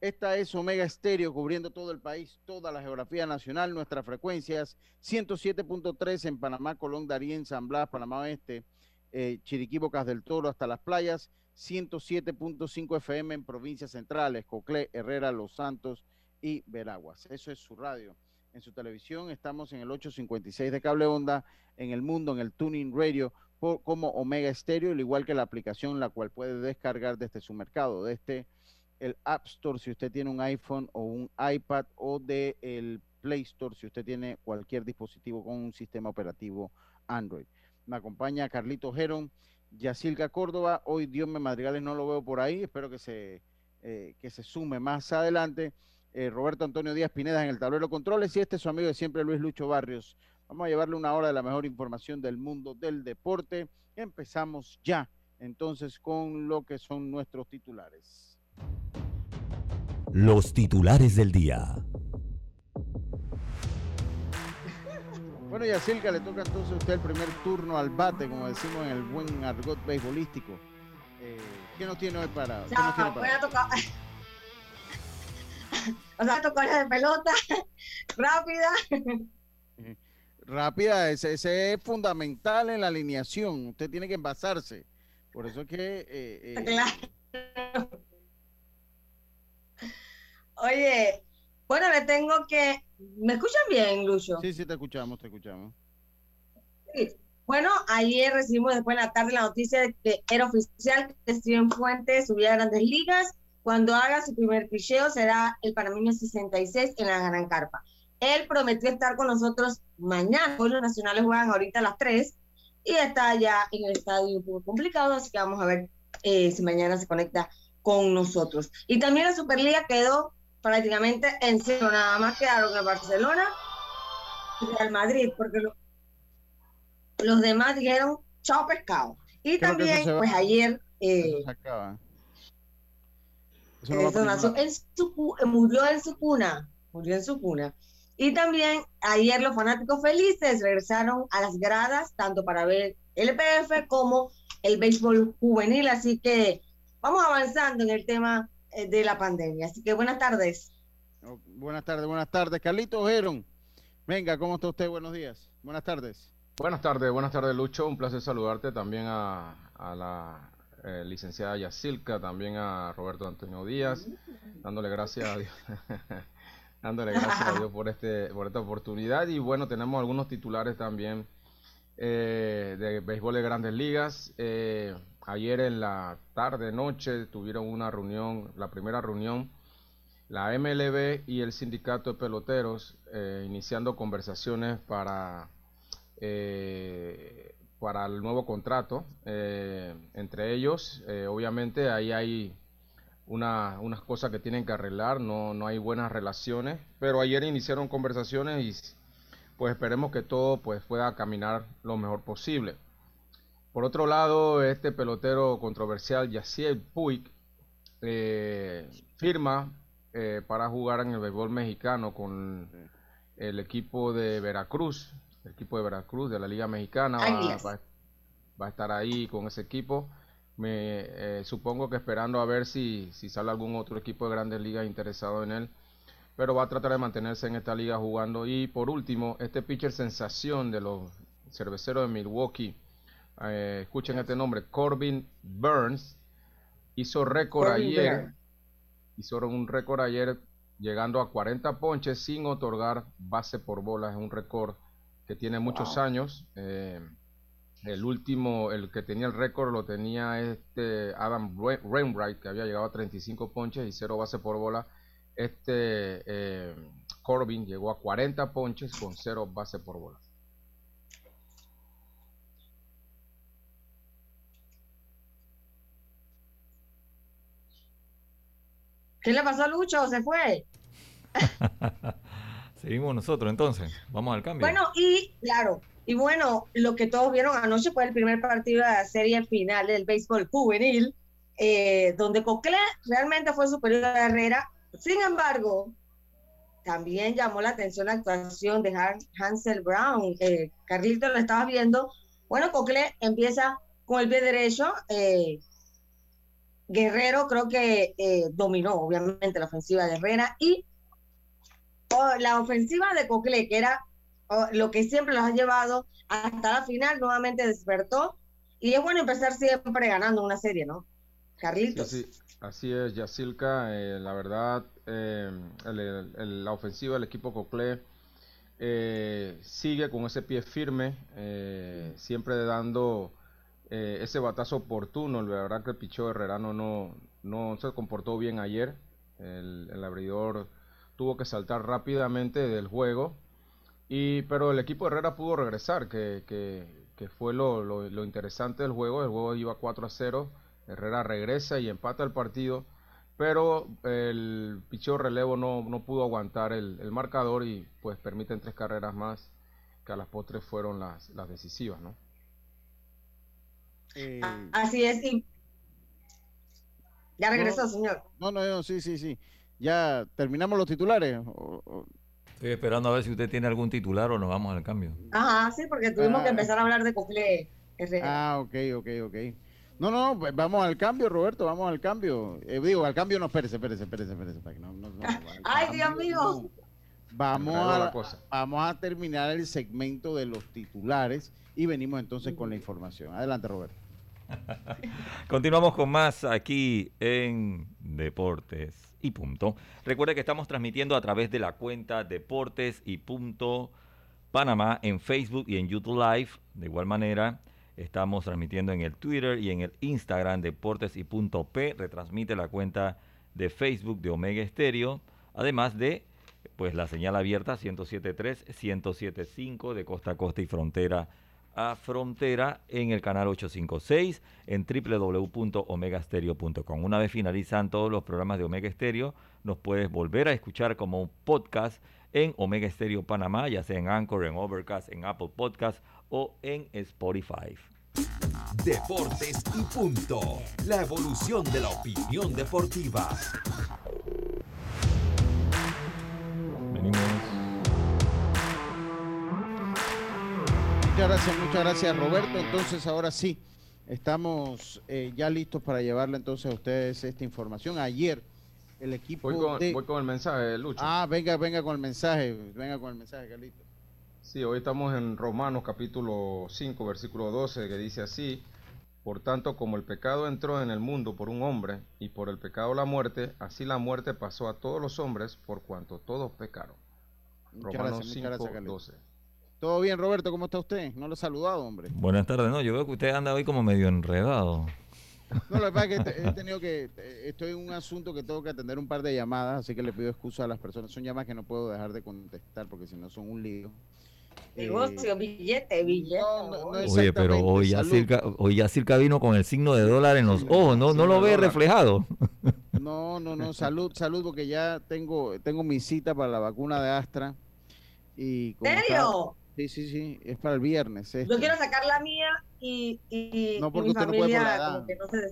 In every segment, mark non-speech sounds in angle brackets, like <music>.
Esta es Omega Estéreo cubriendo todo el país, toda la geografía nacional, nuestras frecuencias 107.3 en Panamá, Colón, Darien, San Blas, Panamá Oeste, eh, Chiriquí, Bocas del Toro hasta las playas, 107.5 FM en provincias centrales, Coclé, Herrera, Los Santos y Veraguas. Eso es su radio en su televisión. Estamos en el 856 de cable onda, en el mundo, en el Tuning Radio, por, como Omega Stereo, al igual que la aplicación, la cual puede descargar desde su mercado, desde el App Store si usted tiene un iPhone o un iPad o de el Play Store si usted tiene cualquier dispositivo con un sistema operativo Android. Me acompaña Carlito Geron, Yacilca Córdoba. Hoy Dios me Madrigales no lo veo por ahí, espero que se, eh, que se sume más adelante. Eh, Roberto Antonio Díaz Pineda en el tablero controles y este es su amigo de siempre Luis Lucho Barrios. Vamos a llevarle una hora de la mejor información del mundo del deporte. Empezamos ya entonces con lo que son nuestros titulares. Los titulares del día. Bueno, y a Silca le toca entonces a usted el primer turno al bate, como decimos en el buen argot beisbolístico. Eh, ¿Qué nos tiene hoy para? O sea, voy a tocar. <laughs> o sea, tocar de pelota <laughs> rápida. Rápida, ese, ese, es fundamental en la alineación. Usted tiene que envasarse. Por eso es que. Eh, eh, claro. Oye, bueno, le tengo que. ¿Me escuchan bien, Lucho? Sí, sí, te escuchamos, te escuchamos. Sí. Bueno, ayer recibimos después en la tarde la noticia de que era oficial que Steven Fuentes subía a grandes ligas. Cuando haga su primer picheo será el panameño 66 en la Gran Carpa. Él prometió estar con nosotros mañana. Hoy los nacionales juegan ahorita a las 3 y está ya en el estadio un poco complicado, así que vamos a ver eh, si mañana se conecta con nosotros. Y también la Superliga quedó prácticamente en cero, nada más quedaron el Barcelona y Real Madrid, porque lo, los demás dijeron chao pescado. Y también, pues ayer... Eh, eso no eso nació en su, murió en su cuna, murió en su cuna. Y también ayer los fanáticos felices regresaron a las gradas, tanto para ver el EPF como el béisbol juvenil. Así que vamos avanzando en el tema eh, de la pandemia. Así que buenas tardes. Oh, buenas tardes, buenas tardes. Carlito Geron, venga, ¿cómo está usted? Buenos días. Buenas tardes. Buenas tardes, buenas tardes Lucho. Un placer saludarte también a, a la eh, licenciada Yacilca, también a Roberto Antonio Díaz, dándole gracias a Dios. <laughs> dándole gracias a Dios por este por esta oportunidad y bueno tenemos algunos titulares también eh, de béisbol de Grandes Ligas. Eh, ayer en la tarde noche tuvieron una reunión la primera reunión la MLB y el sindicato de peloteros eh, iniciando conversaciones para eh, para el nuevo contrato entre ellos. Obviamente ahí hay una, unas cosas que tienen que arreglar, no, no hay buenas relaciones, pero ayer iniciaron conversaciones y pues esperemos que todo pues pueda caminar lo mejor posible. Por otro lado, este pelotero controversial, Yaciel Puig, eh, firma eh, para jugar en el béisbol mexicano con el equipo de Veracruz, el equipo de Veracruz de la Liga Mexicana, va, va, va a estar ahí con ese equipo. Me eh, supongo que esperando a ver si, si sale algún otro equipo de grandes ligas interesado en él pero va a tratar de mantenerse en esta liga jugando y por último este pitcher sensación de los cerveceros de Milwaukee eh, escuchen este nombre Corbin Burns hizo récord ayer hizo un récord ayer llegando a 40 ponches sin otorgar base por bola. Es un récord que tiene muchos años. Eh, el último, el que tenía el récord lo tenía este Adam Rainwright, que había llegado a 35 ponches y cero base por bola. Este eh, Corbin llegó a 40 ponches con cero base por bola. ¿Qué le pasó a Lucho? ¿Se fue? <laughs> Seguimos nosotros entonces. Vamos al cambio. Bueno, y claro, y bueno, lo que todos vieron anoche fue el primer partido de la serie final del béisbol juvenil, eh, donde Cocle realmente fue superior a Herrera. Sin embargo, también llamó la atención la actuación de Hansel Brown. Eh, Carlito lo estaba viendo. Bueno, Cocle empieza con el pie derecho. Eh, Guerrero creo que eh, dominó, obviamente, la ofensiva de Herrera y la ofensiva de Cocle, que era lo que siempre los ha llevado hasta la final, nuevamente despertó. Y es bueno empezar siempre ganando una serie, ¿no? Carlitos. Así es, Yacilca. Eh, la verdad, eh, la ofensiva del equipo Cocle sigue con ese pie firme, siempre dando eh, ese batazo oportuno. La verdad que el pichó Herrerano no, no se comportó bien ayer. El, abridor tuvo que saltar rápidamente del juego. Y, pero el equipo de Herrera pudo regresar, que, que, fue lo, lo, interesante del juego. El juego iba 4 a 0. Herrera regresa y empata el partido. Pero el picheo relevo no, no pudo aguantar el, el, marcador y pues permiten tres carreras más que a las postres fueron las, las decisivas, ¿no? Eh, Así es. Ya regresó, señor. No, no, no, sí, sí, sí. Ya terminamos los titulares. Estoy esperando a ver si usted tiene algún titular o nos vamos al cambio. Ajá, sí, porque tuvimos que ah. empezar a hablar de Cocle. Ah, ok, ok, ok. No, no, pues vamos al cambio, Roberto, vamos al cambio. Eh, digo, al cambio no, espérese, espérese, espérese, espérese. <laughs> Ay, Dios mío. Vamos a, vamos a terminar el segmento de los titulares y venimos entonces con la información. Adelante, Roberto. <laughs> Continuamos con más aquí en Deportes y Punto. Recuerde que estamos transmitiendo a través de la cuenta Deportes y Punto Panamá en Facebook y en YouTube Live. De igual manera, estamos transmitiendo en el Twitter y en el Instagram Deportes y Punto P. Retransmite la cuenta de Facebook de Omega Estéreo. Además de pues la señal abierta 107.3, 107.5 de costa a costa y frontera a frontera en el canal 856 en www.omegastereo.com. Una vez finalizan todos los programas de Omega Stereo, nos puedes volver a escuchar como un podcast en Omega Stereo Panamá, ya sea en Anchor, en Overcast, en Apple Podcast o en Spotify. Deportes y punto. La evolución de la opinión deportiva. Muchas gracias, muchas gracias Roberto. Entonces ahora sí, estamos eh, ya listos para llevarle entonces a ustedes esta información. Ayer el equipo... Voy con, el mensaje, Lucho. Ah, venga, venga con el mensaje, venga con el mensaje, Carlito. Sí, hoy estamos en Romanos capítulo 5, versículo 12, que dice así, por tanto como el pecado entró en el mundo por un hombre y por el pecado la muerte, así la muerte pasó a todos los hombres por cuanto todos pecaron. Romanos 5, 12. Todo bien, Roberto, ¿cómo está usted? No lo he saludado, hombre. Buenas tardes, no, yo veo que usted anda hoy como medio enredado. No, lo que pasa es que he tenido que, estoy en un asunto que tengo que atender un par de llamadas, así que le pido excusa a las personas. Son llamadas que no puedo dejar de contestar porque si no son un lío. Negocio, billete, billete. Oye, pero hoy ya, circa, hoy ya circa vino con el signo de dólar en los ojos, ¿no, no lo ve reflejado? No, no, no, salud, salud, porque ya tengo, tengo mi cita para la vacuna de Astra. Y ¿Serio? Sí, sí, sí, es para el viernes. Yo quiero sacar la mía y, y, no, porque usted no puede por la edad.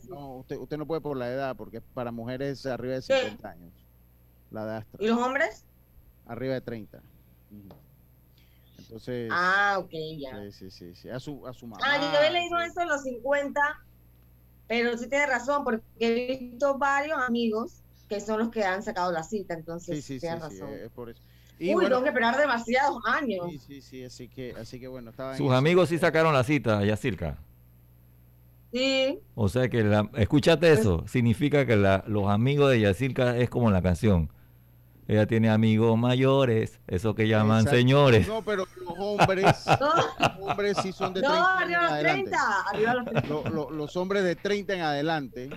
no, usted, usted, no puede por la edad, porque es para mujeres arriba de 50 años. La de Astra. ¿Y los hombres? Arriba de 30. Entonces. Ah, ok, ya. Sí, sí, sí. sí. A, su, a su mamá. Ah, yo había leído eso en los 50, pero sí tiene razón, porque he visto varios amigos que son los que han sacado la cita, entonces sí, sí, tiene sí, razón. es por eso. Y Uy, tengo que esperar demasiados años. Sí, sí, sí, así que, así que bueno. Estaba Sus amigos sí sacaron la cita, Yacirca. Sí. O sea que, la, escúchate pues eso, significa que la, los amigos de Yacirca es como la canción. Ella tiene amigos mayores, eso que llaman Exacto. señores. No, pero los hombres, los hombres sí son de 30 <laughs> No, en arriba los adelante. 30. Arriba los 30. Lo- lo- los hombres de 30 en adelante.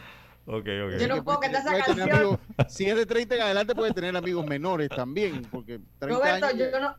Ok, Yo ok. no que puedo puede- cantar esa canción. amigos- si es de 30 en adelante, puede tener amigos menores también. Porque 30 Roberto, años. yo no,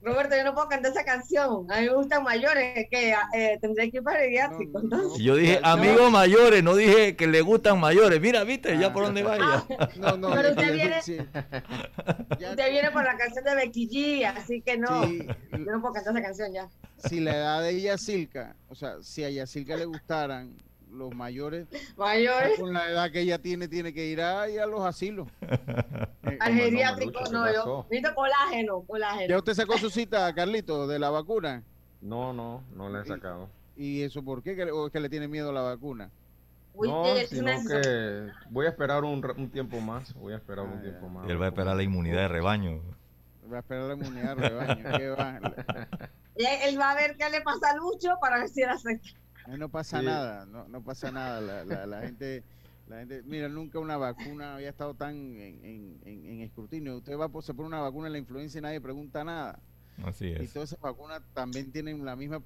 Roberto, yo no puedo cantar esa canción. A mí me gustan mayores, que eh, tendré que ir para el geriátrico. No, no, entonces. Yo dije No. amigos mayores, no dije que le gustan mayores. Mira, viste, ya Ah. por dónde vaya. <laughs> No, no, Pero usted viene- sí. <laughs> Usted viene por la canción de Becky G, así que no. sí, Yo no puedo cantar esa canción ya. si la edad de Yacilca, o sea, si a Yacilca le gustaran los mayores, Mayores, con la edad que ella tiene, tiene que ir a, ir a los asilos. <laughs> Eh, al no, geriátrico, no, ¿qué yo. pasó? Necesito colágeno, ¿Ya colágeno. usted sacó su cita, Carlito, de la vacuna? No, no, no le he sacado. ¿Y eso por qué? ¿Que le- ¿O es que le tiene miedo a la vacuna? No, sino que voy a esperar un, ra- un tiempo más. Voy a esperar Ah, un ya. tiempo más. Y él va a esperar la inmunidad de rebaño. Va a esperar la inmunidad de rebaño. ¿qué va? <laughs> Y él va a ver qué le pasa a Lucho para ver si él acepta. No pasa Sí. nada, no, no pasa nada. La, la- la gente, la gente, mira, nunca una vacuna había estado tan en, en- en- en escrutinio. Usted va se pone una vacuna en la influencia y nadie pregunta nada. Así Y es. todas esas vacunas también tienen la misma,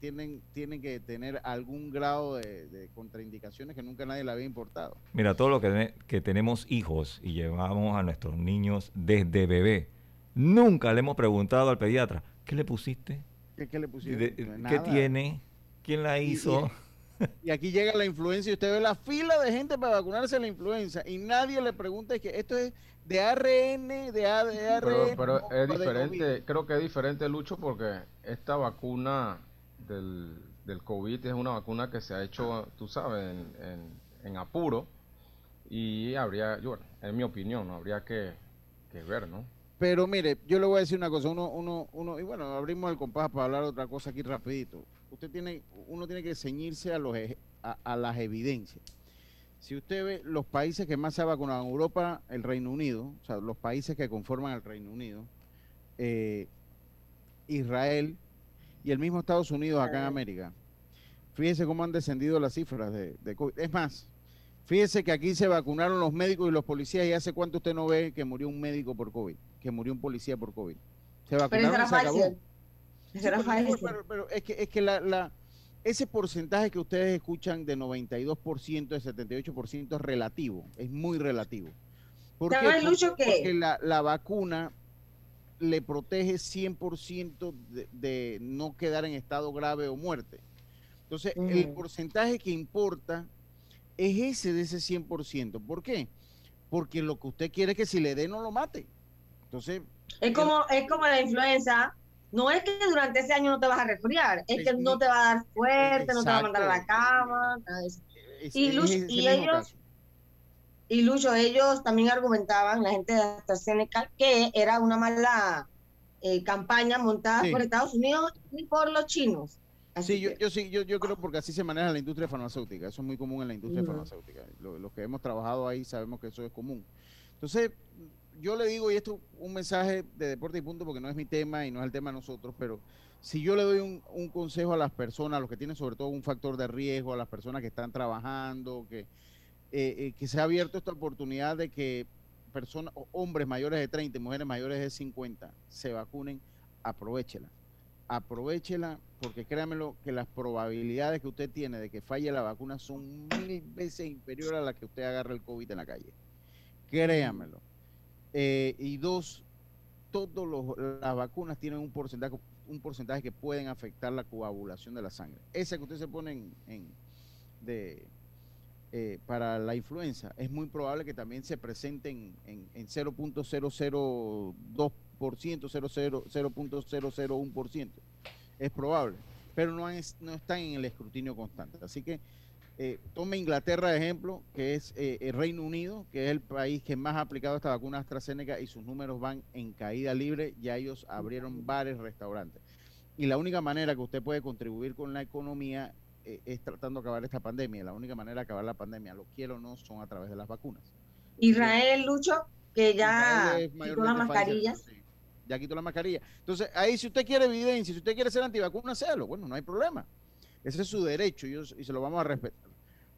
tienen, tienen que tener algún grado de, de contraindicaciones que nunca nadie le había importado. Mira, todo lo que, que tenemos hijos y llevamos a nuestros niños desde bebé, nunca le hemos preguntado al pediatra, ¿qué le pusiste? ¿Qué, qué le ¿De- pusieron? ¿Qué tiene? ¿Quién la Y- hizo? <laughs> Y aquí llega la influencia y usted ve la fila de gente para vacunarse la influenza y nadie le pregunta es que esto es de ARN, de, A- de ARN. Pero, pero es diferente, creo que es diferente, Lucho, porque esta vacuna del, del COVID es una vacuna que se ha hecho, tú sabes, en, en- en apuro. Y habría, yo, bueno, en mi opinión, ¿no? habría que, que ver, ¿no? Pero mire, yo le voy a decir una cosa, uno, uno, uno, y bueno, abrimos el compás para hablar otra cosa aquí rapidito. Usted tiene, uno tiene que ceñirse a los a, a las evidencias. Si usted ve los países que más se han vacunado en Europa, el Reino Unido, o sea, los países que conforman el Reino Unido, eh, Israel y el mismo Estados Unidos acá en América, fíjese cómo han descendido las cifras de, de COVID. Es más, fíjese que aquí se vacunaron los médicos y los policías y hace cuánto usted no ve que murió un médico por COVID, que murió un policía por COVID. Se Pero vacunaron y se acabó. Sí, pero, Pfizer. pero- pero es que, es que la, la- ese porcentaje que ustedes escuchan de 92%, de 78% es relativo, es muy relativo. ¿Por ¿Sabes, Porque- Lucho, que- Porque la, la vacuna le protege 100% de, de no quedar en estado grave o muerte. Entonces, el porcentaje que importa es ese de ese 100%. ¿Por qué? Porque lo que usted quiere es que si le dé no lo mate. Entonces, Es como, es como la influenza. No es que durante ese año no te vas a resfriar, es que no te va a dar fuerte, no te va a mandar a la cama. es- Y es ese y ellos-. Y Lucho, ellos también argumentaban, la gente de AstraZeneca, que era una mala eh, campaña montada Sí. por Estados Unidos y por los chinos. Así Sí, yo, que- yo sí, yo, yo creo porque así se maneja la industria farmacéutica. Eso es muy común en la industria Ujú. farmacéutica. Lo- Los que hemos trabajado ahí sabemos que eso es común. Entonces, yo le digo, y esto es un mensaje de deporte y punto, porque no es mi tema y no es el tema de nosotros, pero si yo le doy un, consejo a las personas, a los que tienen sobre todo un factor de riesgo, a las personas que están trabajando, que, eh, eh, que se ha abierto esta oportunidad de que personas, hombres mayores de 30 y mujeres mayores de 50 se vacunen, aprovechela aprovechela porque créamelo que las probabilidades que usted tiene de que falle la vacuna son mil veces inferiores a las que usted agarre el COVID en la calle. Créamelo. Eh, y dos, todas las vacunas tienen un porcentaje, un porcentaje que pueden afectar la coagulación de la sangre. Esa que usted se pone en, en- de, eh, para la influenza, es muy probable que también se presente en, en, en 0.002%, 00 0.001%. Es probable, pero no, es, no están en el escrutinio constante. Así que eh, tome Inglaterra de ejemplo, que es eh, el Reino Unido, que es el país que más ha aplicado esta vacuna AstraZeneca y sus números van en caída libre. Ya ellos abrieron bares, restaurantes. Y la única manera que usted puede contribuir con la economía eh, es tratando de acabar esta pandemia. La única manera de acabar la pandemia, lo quiero o no, son a través de las vacunas. Israel, Lucho, que ya quitó las Pfizer, mascarillas. sí. Ya quitó la mascarilla. Entonces, ahí si usted quiere evidencia, si usted quiere ser antivacuna, séalo. Bueno, no hay problema. Ese es su derecho y se lo vamos a respetar.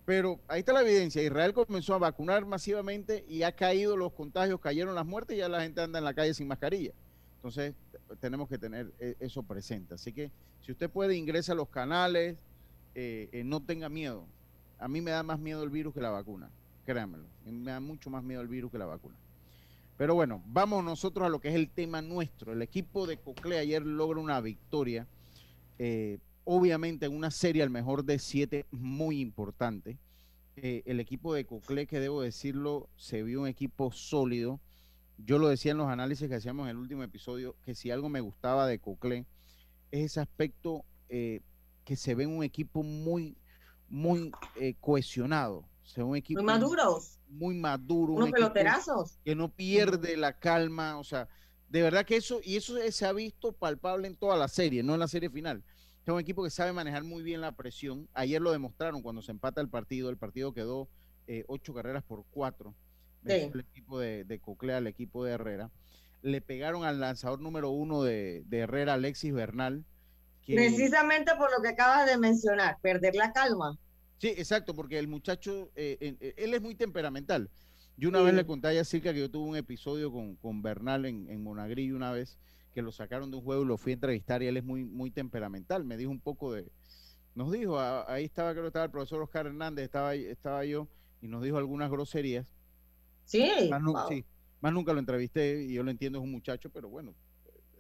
Pero ahí está la evidencia. Israel comenzó a vacunar masivamente y ha caído los contagios, cayeron las muertes y ya la gente anda en la calle sin mascarilla. Entonces, tenemos que tener eh, eso presente. Así que si usted puede, ingresa a los canales, eh, eh, no tenga miedo. A mí me da más miedo el virus que la vacuna, créanmelo. Me da mucho más miedo el virus que la vacuna. Pero bueno, vamos nosotros a lo que es el tema nuestro. El equipo de Cocle ayer logra una victoria. Obviamente en una serie al mejor de siete muy importante. el equipo de Cocle, que debo decirlo, se vio un equipo sólido yo lo decía en los análisis que hacíamos en el último episodio, que si algo me gustaba de Cocle es ese aspecto eh, que se ve un equipo muy, muy eh, cohesionado. Se un equipo muy maduros. Muy maduro. Unos peloterazos. Que no pierde la calma. O sea, de verdad que eso, y eso se ha visto palpable en toda la serie, no en la serie final. Es un equipo que sabe manejar muy bien la presión. Ayer lo demostraron cuando se empata el partido. El partido quedó eh, ocho carreras por cuatro el equipo de, de Coclea, el equipo de Herrera. Le pegaron al lanzador número uno de, Herrera, Alexis Bernal. Precisamente por lo que acabas de mencionar, perder la calma. Sí, exacto, porque el muchacho, eh, eh, él es muy temperamental. Yo una vez le conté a Yacirca que yo tuve un episodio con, Bernal en, en Monagrillo una vez, que lo sacaron de un juego y lo fui a entrevistar y él es muy, muy temperamental. Me dijo un poco de, nos dijo, ahí estaba, creo que estaba el profesor Oscar Hernández, estaba, estaba yo, y nos dijo algunas groserías. Sí más, nunca lo entrevisté y yo lo entiendo, es un muchacho, pero bueno,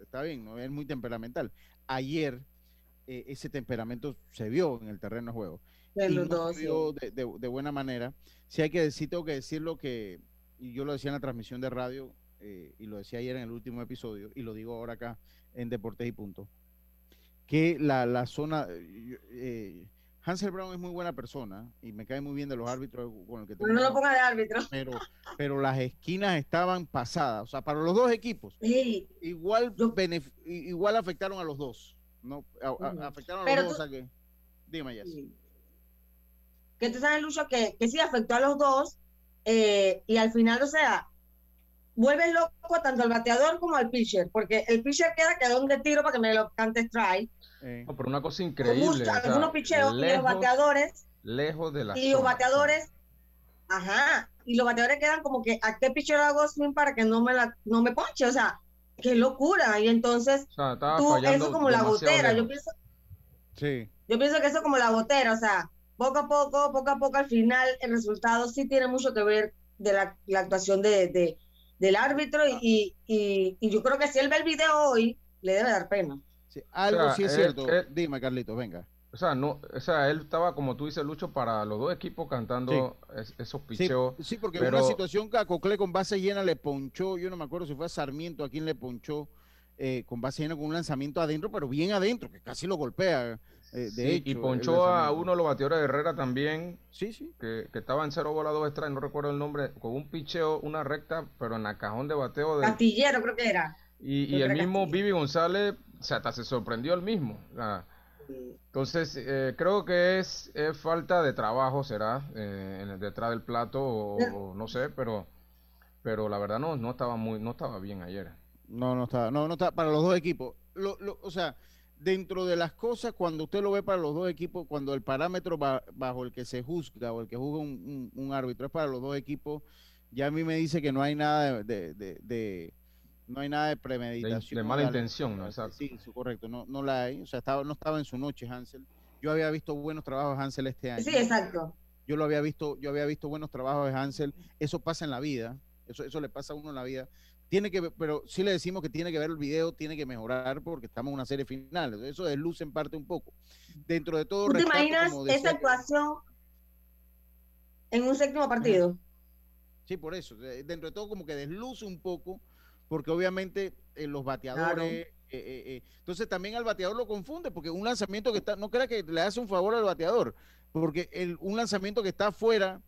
está bien, ¿no? es muy temperamental. Ayer eh, ese temperamento se vio en el terreno de juego. De y no se vio de, buena manera. Si hay que decir, tengo que decirlo que, y yo lo decía en la transmisión de radio, eh, y lo decía ayer en el último episodio, y lo digo ahora acá en Deportes y Punto, que la, la zona, eh, Hansel Brown es muy buena persona y me cae muy bien de los árbitros con el que No lo ponga de árbitro. Pero, pero las esquinas estaban pasadas. O sea, para los dos equipos. Igual, igual afectaron a los dos. No, afectaron a los dos. a que, dime, ya. Que tú sabes, Lucho, que, que sí afectó a los dos. Eh, y al final, o sea, vuelve loco tanto al bateador como al pitcher. Porque el pitcher queda que donde tiro para que me lo cante strike eh, no, pero una cosa increíble. algunos picheos y los bateadores. Lejos de la. Y los bateadores. Ajá. Y los bateadores quedan como que, ¿a qué picheo hago swing para que no me, la, no me ponche? O sea, qué locura. Y entonces, tú, eso como la gotera. Yo pienso. Sí. Yo pienso que eso es como la gotera. O sea, poco a poco, poco a poco, al final, el resultado sí tiene mucho que ver de la, la actuación de, de, del árbitro. Y, y, y yo creo que si él ve el video hoy, le debe dar pena algo sí es cierto. Dime, Carlito, venga. O sea, no, o sea, él estaba, como tú dices, Lucho, para los dos equipos cantando esos picheos. Sí, porque en una situación que a Cocle con base llena le ponchó, yo no me acuerdo si fue a Sarmiento a quien le ponchó eh, con base llena con un lanzamiento adentro, pero bien adentro, que casi lo golpea. Eh, de hecho, y ponchó a uno de los bateadores de Herrera también. Sí, sí. Que, estaba en cero bola dos extra, no recuerdo el nombre, con un picheo, una recta, pero en la cajón de bateo de. Castillero, creo que era. Y, y el mismo Vivi González o sea, hasta se sorprendió el mismo. entonces, eh, creo que es, falta de trabajo, será, eh, detrás del plato, o, no sé, pero pero la verdad no, no estaba muy, no estaba bien ayer. No, no estaba, no, no estaba para los dos equipos. Lo, o sea, dentro de las cosas, cuando usted lo ve para los dos equipos, cuando el parámetro bajo el que se juzga o el que juzga un, árbitro es para los dos equipos, ya a mí me dice que no hay nada de no hay nada de premeditación. De, mala intención, ¿no? Exacto. Sí, correcto, no, no la hay. O sea, estaba, no estaba en su noche Hansel. Yo había visto buenos trabajos de Hansel este año. Sí, exacto. Yo lo había visto, yo había visto buenos trabajos de Hansel. Eso pasa en la vida, eso, eso le pasa a uno en la vida. Tiene que, pero sí le decimos que tiene que ver el video, tiene que mejorar porque estamos en una serie final. Eso desluce en parte un poco. Dentro de todo. ¿Tú te imaginas esa actuación en un séptimo partido? Sí, por eso. Dentro de todo como que desluce un poco porque obviamente eh, los bateadores... Eh, eh, entonces también al bateador lo confunde, porque un lanzamiento que está, no crea que le hace un favor al bateador, porque el, un lanzamiento que está afuera,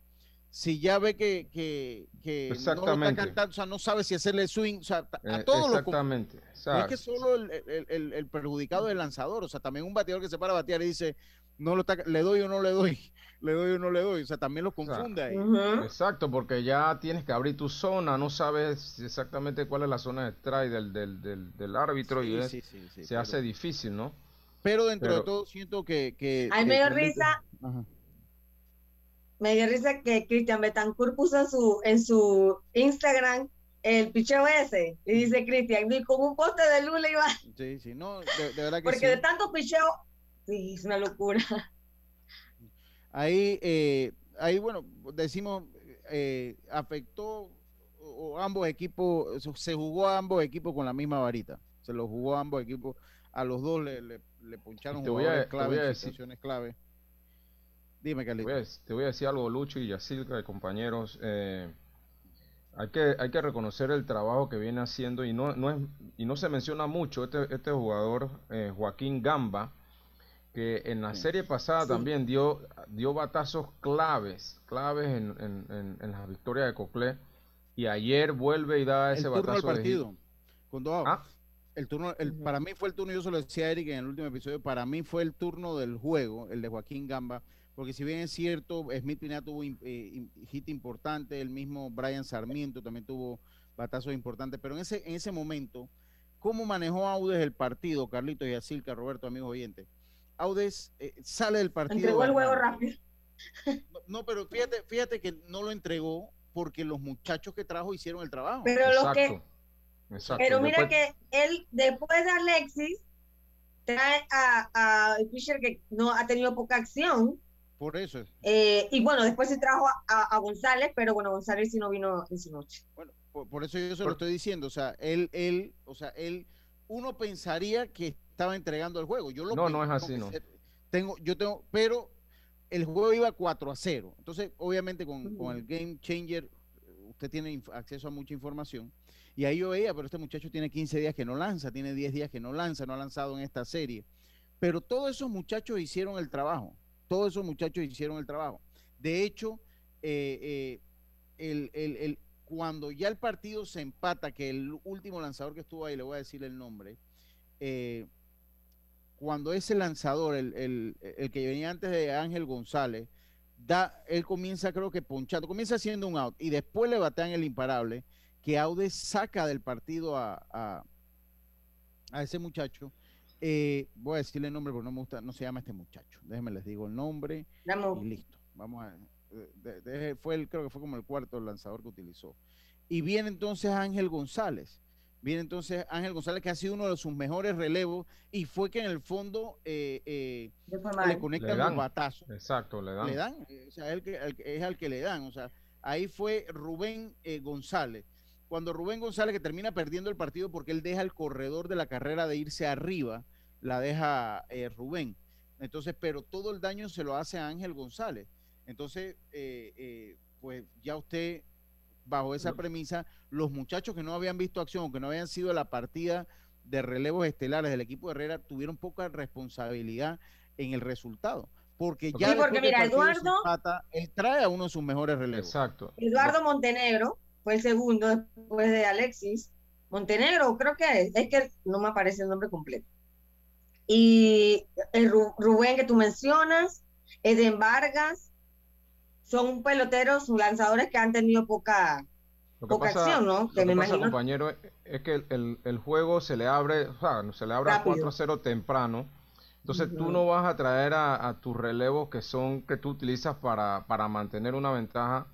si ya ve que, que, que no lo está cantando, o sea, no sabe si hacerle swing, o sea, a todos Exactamente. No es que solo el, el, el, perjudicado es el lanzador, o sea, también un bateador que se para a batear y dice, no lo está, le doy o no le doy, <laughs> le doy o no le doy, o sea, también lo confunde ahí. Exacto, porque ya tienes que abrir tu zona, no sabes exactamente cuál es la zona de strike del, del, del, árbitro y se hace difícil, ¿no? Pero dentro de todo siento que... que Hay medio risa. Me dio risa que Cristian Betancourt puso en su, en su Instagram el picheo ese. Y dice Cristian, y con un poste de luz le iba. Sí, sí, no, de, de verdad que Porque sí. de tanto picheo, sí, es una locura. Ahí, eh, ahí bueno, decimos, eh, afectó o, ambos equipos, se- jugó a ambos equipos con la misma varita. Se lo jugó a ambos equipos. A los dos le, le, le poncharon Te voy a- jugadores te clave voy a en decir- situaciones clave. Dime, Te Carlito. voy, a, te voy a decir algo, Lucho y Yacilca, y compañeros. eh, hay, que, hay que reconocer el trabajo que viene haciendo y no, no, es, y no se menciona mucho este, este jugador, eh, Joaquín Gamba, que en la Sí. serie pasada Sí. también dio, dio batazos claves, claves en, en, en, en las victorias de Coclé. Y ayer vuelve y da El ese turno del batazo de partido. Con dos. Ah, El turno, el, para mí fue el turno, yo se lo decía a Eric en el último episodio, para mí fue el turno del juego, el de Joaquín Gamba, porque si bien es cierto, Smith Pineda tuvo eh, hit importante, el mismo Brian Sarmiento también tuvo batazos importantes, pero en ese, en ese momento, ¿cómo manejó Audes el partido, Carlitos y Asilca, Roberto, amigos oyentes? Audes eh, sale del partido. Entregó el juego ganando. rápido. No, no, pero fíjate, fíjate que no lo entregó porque los muchachos que trajo hicieron el trabajo. Pero lo que, exacto. Exacto. pero mira Después- que él, después de Alexis, trae a, a pitcher que no ha tenido poca acción. Por eso. eh, y bueno, después se trajo a, a González, pero bueno, González sí no vino en su noche. Bueno, por, por eso yo se Por- lo estoy diciendo, o sea, él, él, o sea, él, uno pensaría que estaba entregando el juego. Yo lo No, no es así, no. Tengo, yo tengo, pero el juego iba 4 a 0. Entonces, obviamente con, con el Game Changer, usted tiene acceso a mucha información. Y ahí yo veía, pero este muchacho tiene 15 días que no lanza, tiene 10 días que no lanza, no ha lanzado en esta serie. Pero todos esos muchachos hicieron el trabajo. Todos esos muchachos hicieron el trabajo. De hecho, eh, eh, cuando ya el partido se empata, que el último lanzador que estuvo ahí, le voy a decir el nombre, eh, cuando ese lanzador, el, el- que venía antes de Ángel González, da, él comienza creo que ponchando, comienza haciendo un out y después le batean el imparable, que Aude saca del partido a ese muchacho. Eh, voy a decirle el nombre porque no me gusta, no se llama este muchacho. Déjenme les digo el nombre y listo. Vamos a. eh, de- de- fue el, creo que fue como el cuarto lanzador que utilizó. Y viene entonces Ángel González. Viene entonces Ángel González, que ha sido uno de sus mejores relevos y fue que en el fondo eh, eh, le conectan los batazos. Exacto, le dan. Le dan, o sea, es, el que, al que- es al que le dan. O sea, ahí fue Rubén eh, González. Cuando Rubén González, que termina perdiendo el partido porque él deja el corredor de la carrera de irse arriba, la deja eh, Rubén. Entonces, pero todo el daño se lo hace a Ángel González. Entonces, eh, eh, pues ya usted, bajo esa premisa, los muchachos que no habían visto acción, que no habían sido la partida de relevos estelares del equipo de Herrera, tuvieron poca responsabilidad en el resultado. Porque Sí, ya porque después que el mira, Eduardo- él trae a uno de sus mejores relevos. Exacto. Eduardo Montenegro fue el segundo después de Alexis. Montenegro, creo que es, es que no me aparece el nombre completo. Y el Ru- Rubén que tú mencionas, Eden Vargas, son peloteros, lanzadores que han tenido poca, Lo que poca pasa, acción, ¿no? lo Que que me pasa, imagino compañero, es- es que el, el- el juego se le abre, o sea, se le abre Rápido. 4 a 0 temprano. Entonces tú no vas a traer a, a tus relevos que son que tú utilizas para, para mantener una ventaja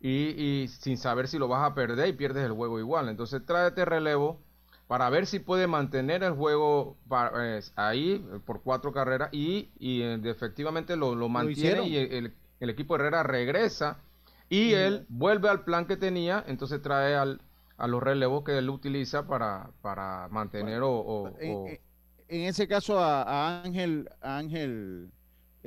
y, y sin saber si lo vas a perder y pierdes el juego igual. Entonces tráete relevo para ver si puede mantener el juego pa- eh, ahí eh, por cuatro carreras y, y, eh, efectivamente lo, lo mantiene y el, el- equipo Herrera regresa y él vuelve al plan que tenía, entonces trae al, a los relevos que él utiliza para, para mantener o, o- En, o- en- en ese caso a, a Ángel, a Ángel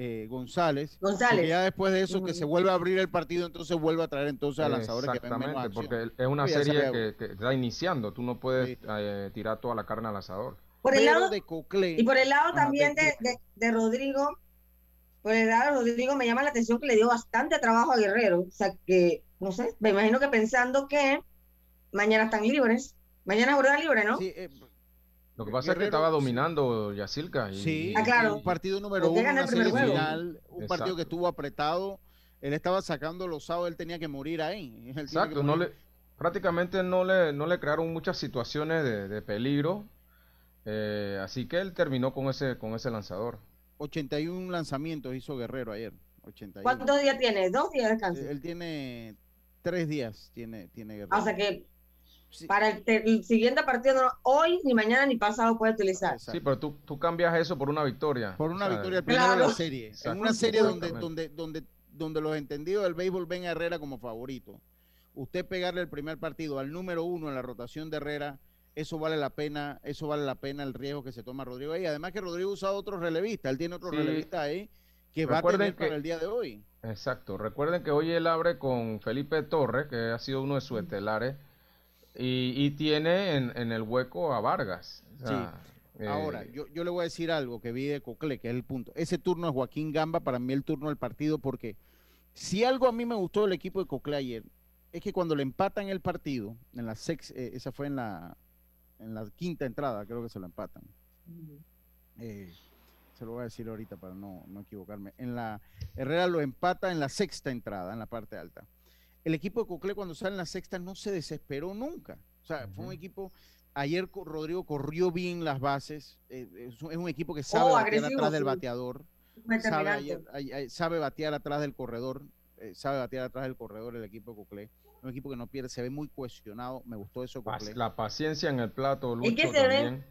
eh, González, ya después de eso que se vuelve a abrir el partido, entonces vuelve a traer entonces a lanzadores que ven menos Exactamente, acción. porque es una serie que, que está iniciando, tú no puedes Sí. eh, tirar toda la carne al asador. Por el Pero lado, de Coclé, y por el lado Ajá, también de, de- de, de Rodrigo, por el lado de Rodrigo me llama la atención que le dio bastante trabajo a Guerrero. O sea que, no sé, me imagino que pensando que mañana están libres. Mañana es jornada libre, ¿no? sí, eh, Lo que pasa es que Guerrero, estaba sí. dominando Yacilca. Y, Sí, Ah, claro. un partido número uno, una el primer serie juego. final, un partido que estuvo apretado. Él estaba sacando los sábados, él tenía que morir ahí. <laughs> Él Exacto, no le, prácticamente no le, no le crearon muchas situaciones de, de peligro. eh, así que él terminó con ese, con ese lanzador. 81 lanzamientos hizo Guerrero ayer. 81. ¿Cuántos días tiene? ¿Dos días de descanso? Él tiene tres días, tiene, tiene Guerrero. Ah, o sea que Sí. para el, te- el siguiente partido, no- hoy, ni mañana, ni pasado puede utilizar. Exacto. Sí, pero tú, tú cambias eso por una victoria. Por una O sea, victoria primero en la Claro. serie. En una serie donde, donde, donde, donde los entendidos del béisbol ven a Herrera como favorito. Usted pegarle el primer partido al número uno en la rotación de Herrera, eso vale la pena, eso vale la pena el riesgo que se toma Rodrigo ahí. Además que Rodrigo usa otro relevista, él tiene otro Sí. relevista ahí que va a tener para el día de hoy. Exacto. Recuerden que hoy él abre con Felipe Torres, que ha sido uno de sus estelares, y, y tiene en, en el hueco a Vargas. O sea, eh, Ahora, yo, yo le voy a decir algo que vi de Cocle, que es el punto. Ese turno es Joaquín Gamba, para mí el turno del partido, porque si algo a mí me gustó del equipo de Cocle ayer, es que cuando le empatan el partido, en la sex, eh, esa fue en la, en la quinta entrada, creo que se lo empatan. Eh, se lo voy a decir ahorita para no, no equivocarme. En la Herrera lo empata en la sexta entrada, en la parte alta. El equipo de Cocle cuando sale en la sexta no se desesperó nunca. O sea, fue un equipo Ayer Rodrigo corrió bien las bases. eh, es, un, equipo que sabe Oh, batear agresivo, atrás del bateador. Sabe, ayer- batear atrás del corredor. eh, sabe batear atrás del corredor el equipo de Coclé. Un equipo que no pierde, se ve muy cohesionado. Me gustó eso, Coclé. La paciencia en el plato, Lucho, que se ven- también.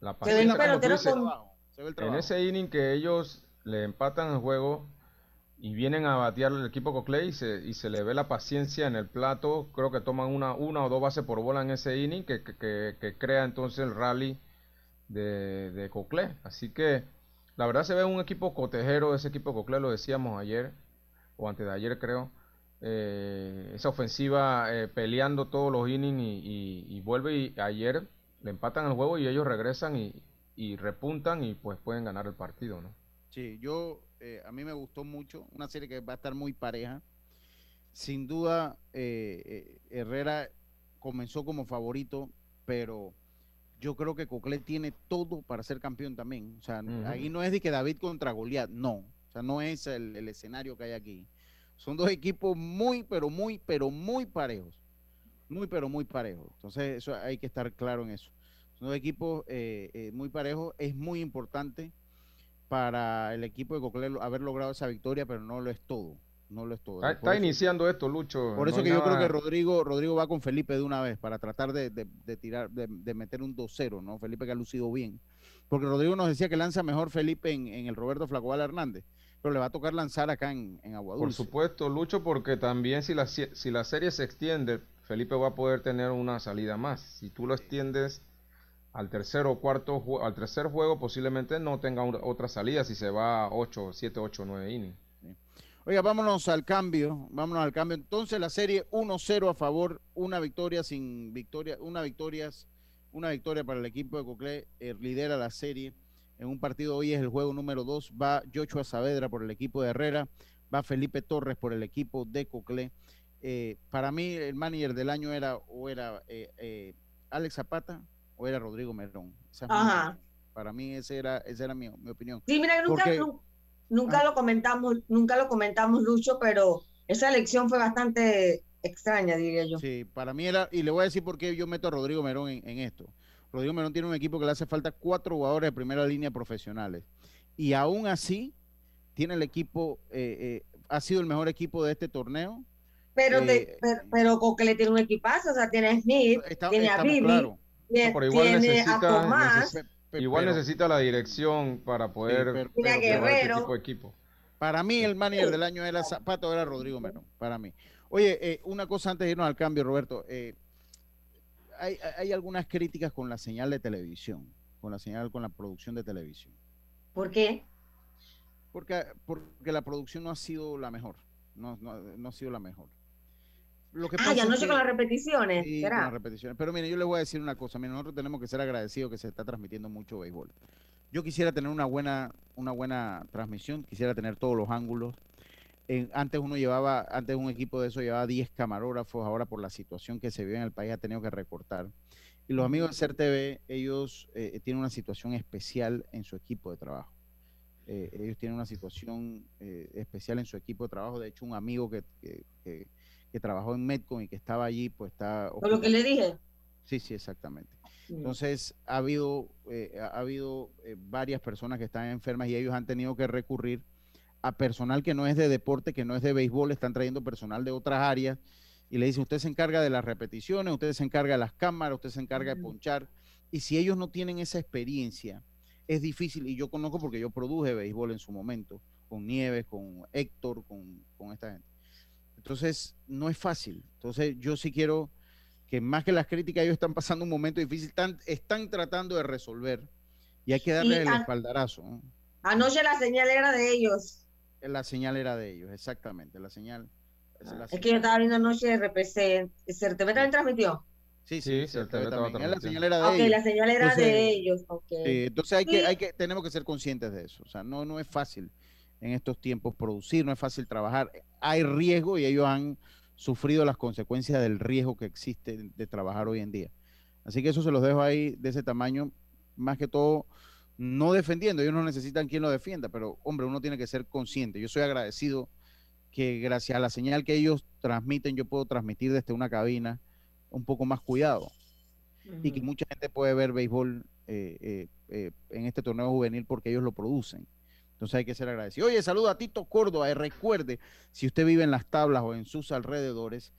La se paciencia, como tú peloteros dices, con- Se ve el en ese inning que ellos le empatan el juego y vienen a batear el equipo Coclé y se, y se le ve la paciencia en el plato, creo que toman una, una o dos bases por bola en ese inning que, que- que- crea entonces el rally de, de Coclé. Así que la verdad se ve un equipo cotejero, ese equipo Coclé, lo decíamos ayer, o antes de ayer creo. eh, esa ofensiva eh, peleando todos los innings y, y- y vuelve y ayer le empatan el juego y ellos regresan y, y repuntan y pues pueden ganar el partido, ¿no? Sí, yo, eh, a mí me gustó mucho. Una serie que va a estar muy pareja. Sin duda, eh, eh, Herrera comenzó como favorito, pero yo creo que Coclé tiene todo para ser campeón también. O sea, ahí no es de que David contra Goliat, no. O sea, no es el, el escenario que hay aquí. Son dos equipos muy, pero muy, pero muy parejos. Muy, pero muy parejos. Entonces, eso hay que estar claro en eso. Son dos equipos eh, eh, muy parejos. Es muy importante para el equipo de Coclé haber logrado esa victoria, pero no lo es todo. No lo es todo. Está, Por está iniciando esto, Lucho. por eso no que yo creo que Rodrigo, Rodrigo va con Felipe de una vez para tratar de, de- de tirar, de, de meter un 2-0, ¿no? Felipe que ha lucido bien. Porque Rodrigo nos decía que lanza mejor Felipe en, en el Roberto Flacoval Hernández, pero le va a tocar lanzar acá en, en Por Aguadulce. supuesto, Lucho, porque también si la, si la serie se extiende, Felipe va a poder tener una salida más. Si tú lo extiendes al tercer o cuarto, al tercer juego, posiblemente no tenga otra salida si se va a 8, 7, 8, 9 innings. Oiga, vámonos al cambio, vámonos al cambio. Entonces la serie 1-0 a favor, una victoria sin victoria, una victoria, una victoria para el equipo de Coclé, eh, lidera la serie. En un partido hoy es el juego número 2, va Joshua Saavedra por el equipo de Herrera, va Felipe Torres por el equipo de Coclé. Eh, para mí el manager del año era o era eh, Alex Zapata o era Rodrigo Merón. Esa mi. Para mí ese era, esa era mi, mi opinión. Sí, mira, nunca, Porque- nunca Ah. lo comentamos, nunca lo comentamos, Lucho, pero esa elección fue bastante extraña, diría yo. Sí, para mí era, y le voy a decir por qué yo meto a Rodrigo Merón en, en esto. Rodrigo Merón tiene un equipo que le hace falta cuatro jugadores de primera línea profesionales. Y aún así, tiene el equipo, eh, eh, ha sido el mejor equipo de este torneo. Pero, te- Eh, pero, pero Cocle tiene un equipazo, o sea, tiene a Smith, Está- tiene a Bibi. Tiene, pero igual tiene a necesita- Tomás. neces- Igual pero necesita la dirección para poder pero- Mira, pero- este tipo de equipo. Para mí, el manager del año era Zapato, era Rodrigo Merón, para mí. Oye, eh, una cosa antes de irnos al cambio, Roberto. eh, hay, hay algunas críticas con la señal de televisión, con la señal, con la producción de televisión. ¿Por qué? Porque, porque la producción no ha sido la mejor. No, no, no ha sido la mejor. Lo que Ah, pasa y es anoche que- con las repeticiones, Sí, con las repeticiones. Pero mire, yo les voy a decir una cosa. Mire, nosotros tenemos que ser agradecidos que se está transmitiendo mucho béisbol. Yo quisiera tener una buena, una buena transmisión, quisiera tener todos los ángulos. Antes uno llevaba, antes un equipo de eso llevaba 10 camarógrafos, ahora por la situación que se vive en el país ha tenido que recortar. Y los amigos de CERTV, ellos eh, tienen una situación especial en su equipo de trabajo. Eh, ellos tienen una situación eh, especial en su equipo de trabajo. De hecho, un amigo que, que- que- que trabajó en Metcon y que estaba allí, pues está... Por lo que le dije. Sí, sí, exactamente. Mm. Entonces, ha habido, eh, ha ha habido eh, varias personas que están enfermas y ellos han tenido que recurrir a personal que no es de deporte, que no es de béisbol, están trayendo personal de otras áreas y le dicen, usted se encarga de las repeticiones, usted se encarga de las cámaras, usted se encarga de ponchar. Y si ellos no tienen esa experiencia, es difícil, y yo conozco porque yo produje béisbol en su momento, con Nieves, con Héctor, con, con esta gente. Entonces, no es fácil. Entonces, yo sí quiero que más que las críticas, ellos están pasando un momento difícil, están, están tratando de resolver y hay que darle el espaldarazo. Anoche la señal era de ellos. La señal era de ellos, exactamente. La señal. Es, que yo estaba viendo anoche RPC. ¿CRTV también transmitió? Sí, sí, sí también. La señal era de okay, la señal era de ellos. Okay. entonces hay que, hay que, tenemos que ser conscientes de eso. O sea, no, no es fácil en estos tiempos producir, no es fácil trabajar. Hay riesgo y ellos han sufrido las consecuencias del riesgo que existe de trabajar hoy en día. Así que eso se los dejo ahí de ese tamaño, más que todo no defendiendo, ellos no necesitan quien lo defienda, pero hombre, uno tiene que ser consciente. Yo soy agradecido que gracias a la señal que ellos transmiten, yo puedo transmitir desde una cabina un poco más cuidado. Y que mucha gente puede ver béisbol eh, eh, eh, en este torneo juvenil porque ellos lo producen. Entonces hay que ser agradecido. Oye, saludo a Tito Córdoba. Y recuerde, si usted vive en las tablas o en sus alrededores,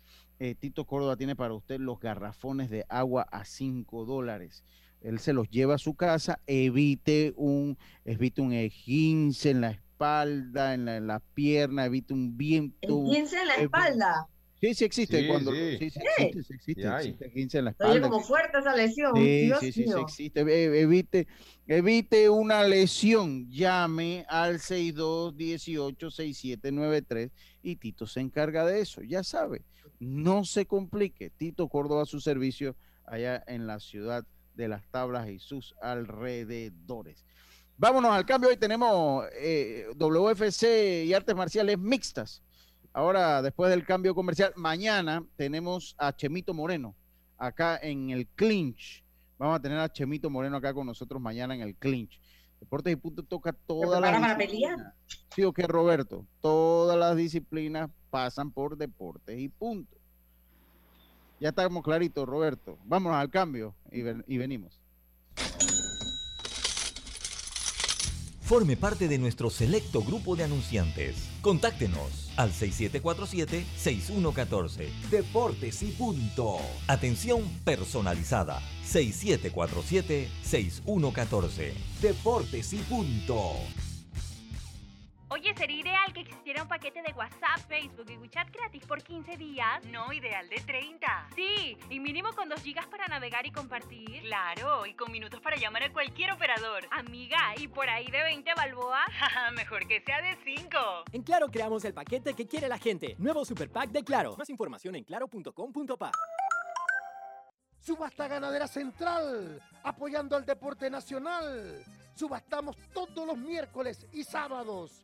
Tito Córdoba tiene para usted los garrafones de agua a 5 dólares él se los lleva a su casa, evite un, evite un esguince en la espalda, en la, en la pierna, evite un viento. ¿Esguince en la espalda? Sí, sí existe. cuando, sí. sí, sí existe, sí existe, existe esguince en la espalda. Oye, como fuerte esa lesión. Sí, sí, sí, sí, existe. Evite, evite una lesión. Llame al 6218-6793 y Tito se encarga de eso. Ya sabe, no se complique. Tito Córdoba, su servicio allá en la ciudad de las tablas y sus alrededores. Vámonos al cambio. Hoy tenemos eh, WFC y artes marciales mixtas. Ahora, después del cambio comercial, mañana tenemos a Chemito Moreno acá en el clinch. Vamos a tener a Chemito Moreno acá con nosotros mañana en el clinch. Deportes y Punto toca todas las para Sí, o que Roberto. Todas las disciplinas pasan por Deportes y Punto. Ya estamos claritos, Roberto. Vámonos al cambio y, y venimos. Forme parte de nuestro selecto grupo de anunciantes. Contáctenos al 6747-6114. Deportes y punto. Atención personalizada. 6747-6114. Deportes y punto. Oye, sería ideal que existiera un paquete de WhatsApp, Facebook y WeChat gratis por 15 días. No, ideal de 30. Sí, y mínimo con 2 gigas para navegar y compartir. Claro, y con minutos para llamar a cualquier operador. Amiga, ¿y por ahí de 20 balboa? <laughs> Mejor que sea de 5. En Claro creamos el paquete que quiere la gente. Nuevo Super Pack de Claro. Más información en claro.com.pa. Subasta Ganadera Central, apoyando al deporte nacional. Subastamos todos los miércoles y sábados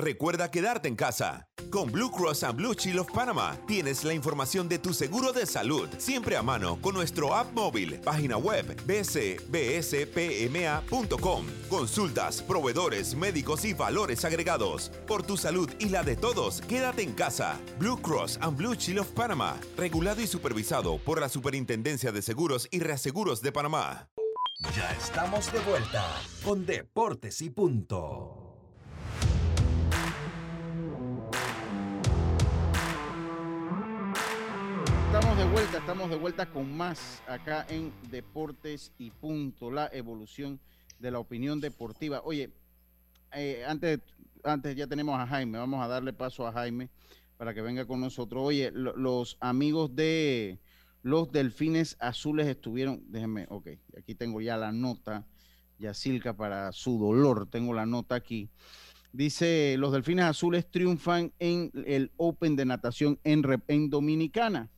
Recuerda quedarte en casa. Con Blue Cross and Blue Shield of Panama tienes la información de tu seguro de salud siempre a mano con nuestro app móvil, página web bcbspma.com. Consultas, proveedores, médicos y valores agregados. Por tu salud y la de todos, quédate en casa. Blue Cross and Blue Shield of Panama, regulado y supervisado por la Superintendencia de Seguros y Reaseguros de Panamá. Ya estamos de vuelta con Deportes y Punto. Estamos de vuelta, estamos de vuelta con más acá en Deportes y Punto, la evolución de la opinión deportiva. Oye, eh, antes, antes ya tenemos a Jaime, vamos a darle paso a Jaime para que venga con nosotros. Oye, los amigos de los Delfines Azules estuvieron, déjenme, ok, aquí tengo ya la nota, Yacilca para su dolor, tengo la nota aquí. Dice, los Delfines Azules triunfan en el Open de natación en, en Dominicana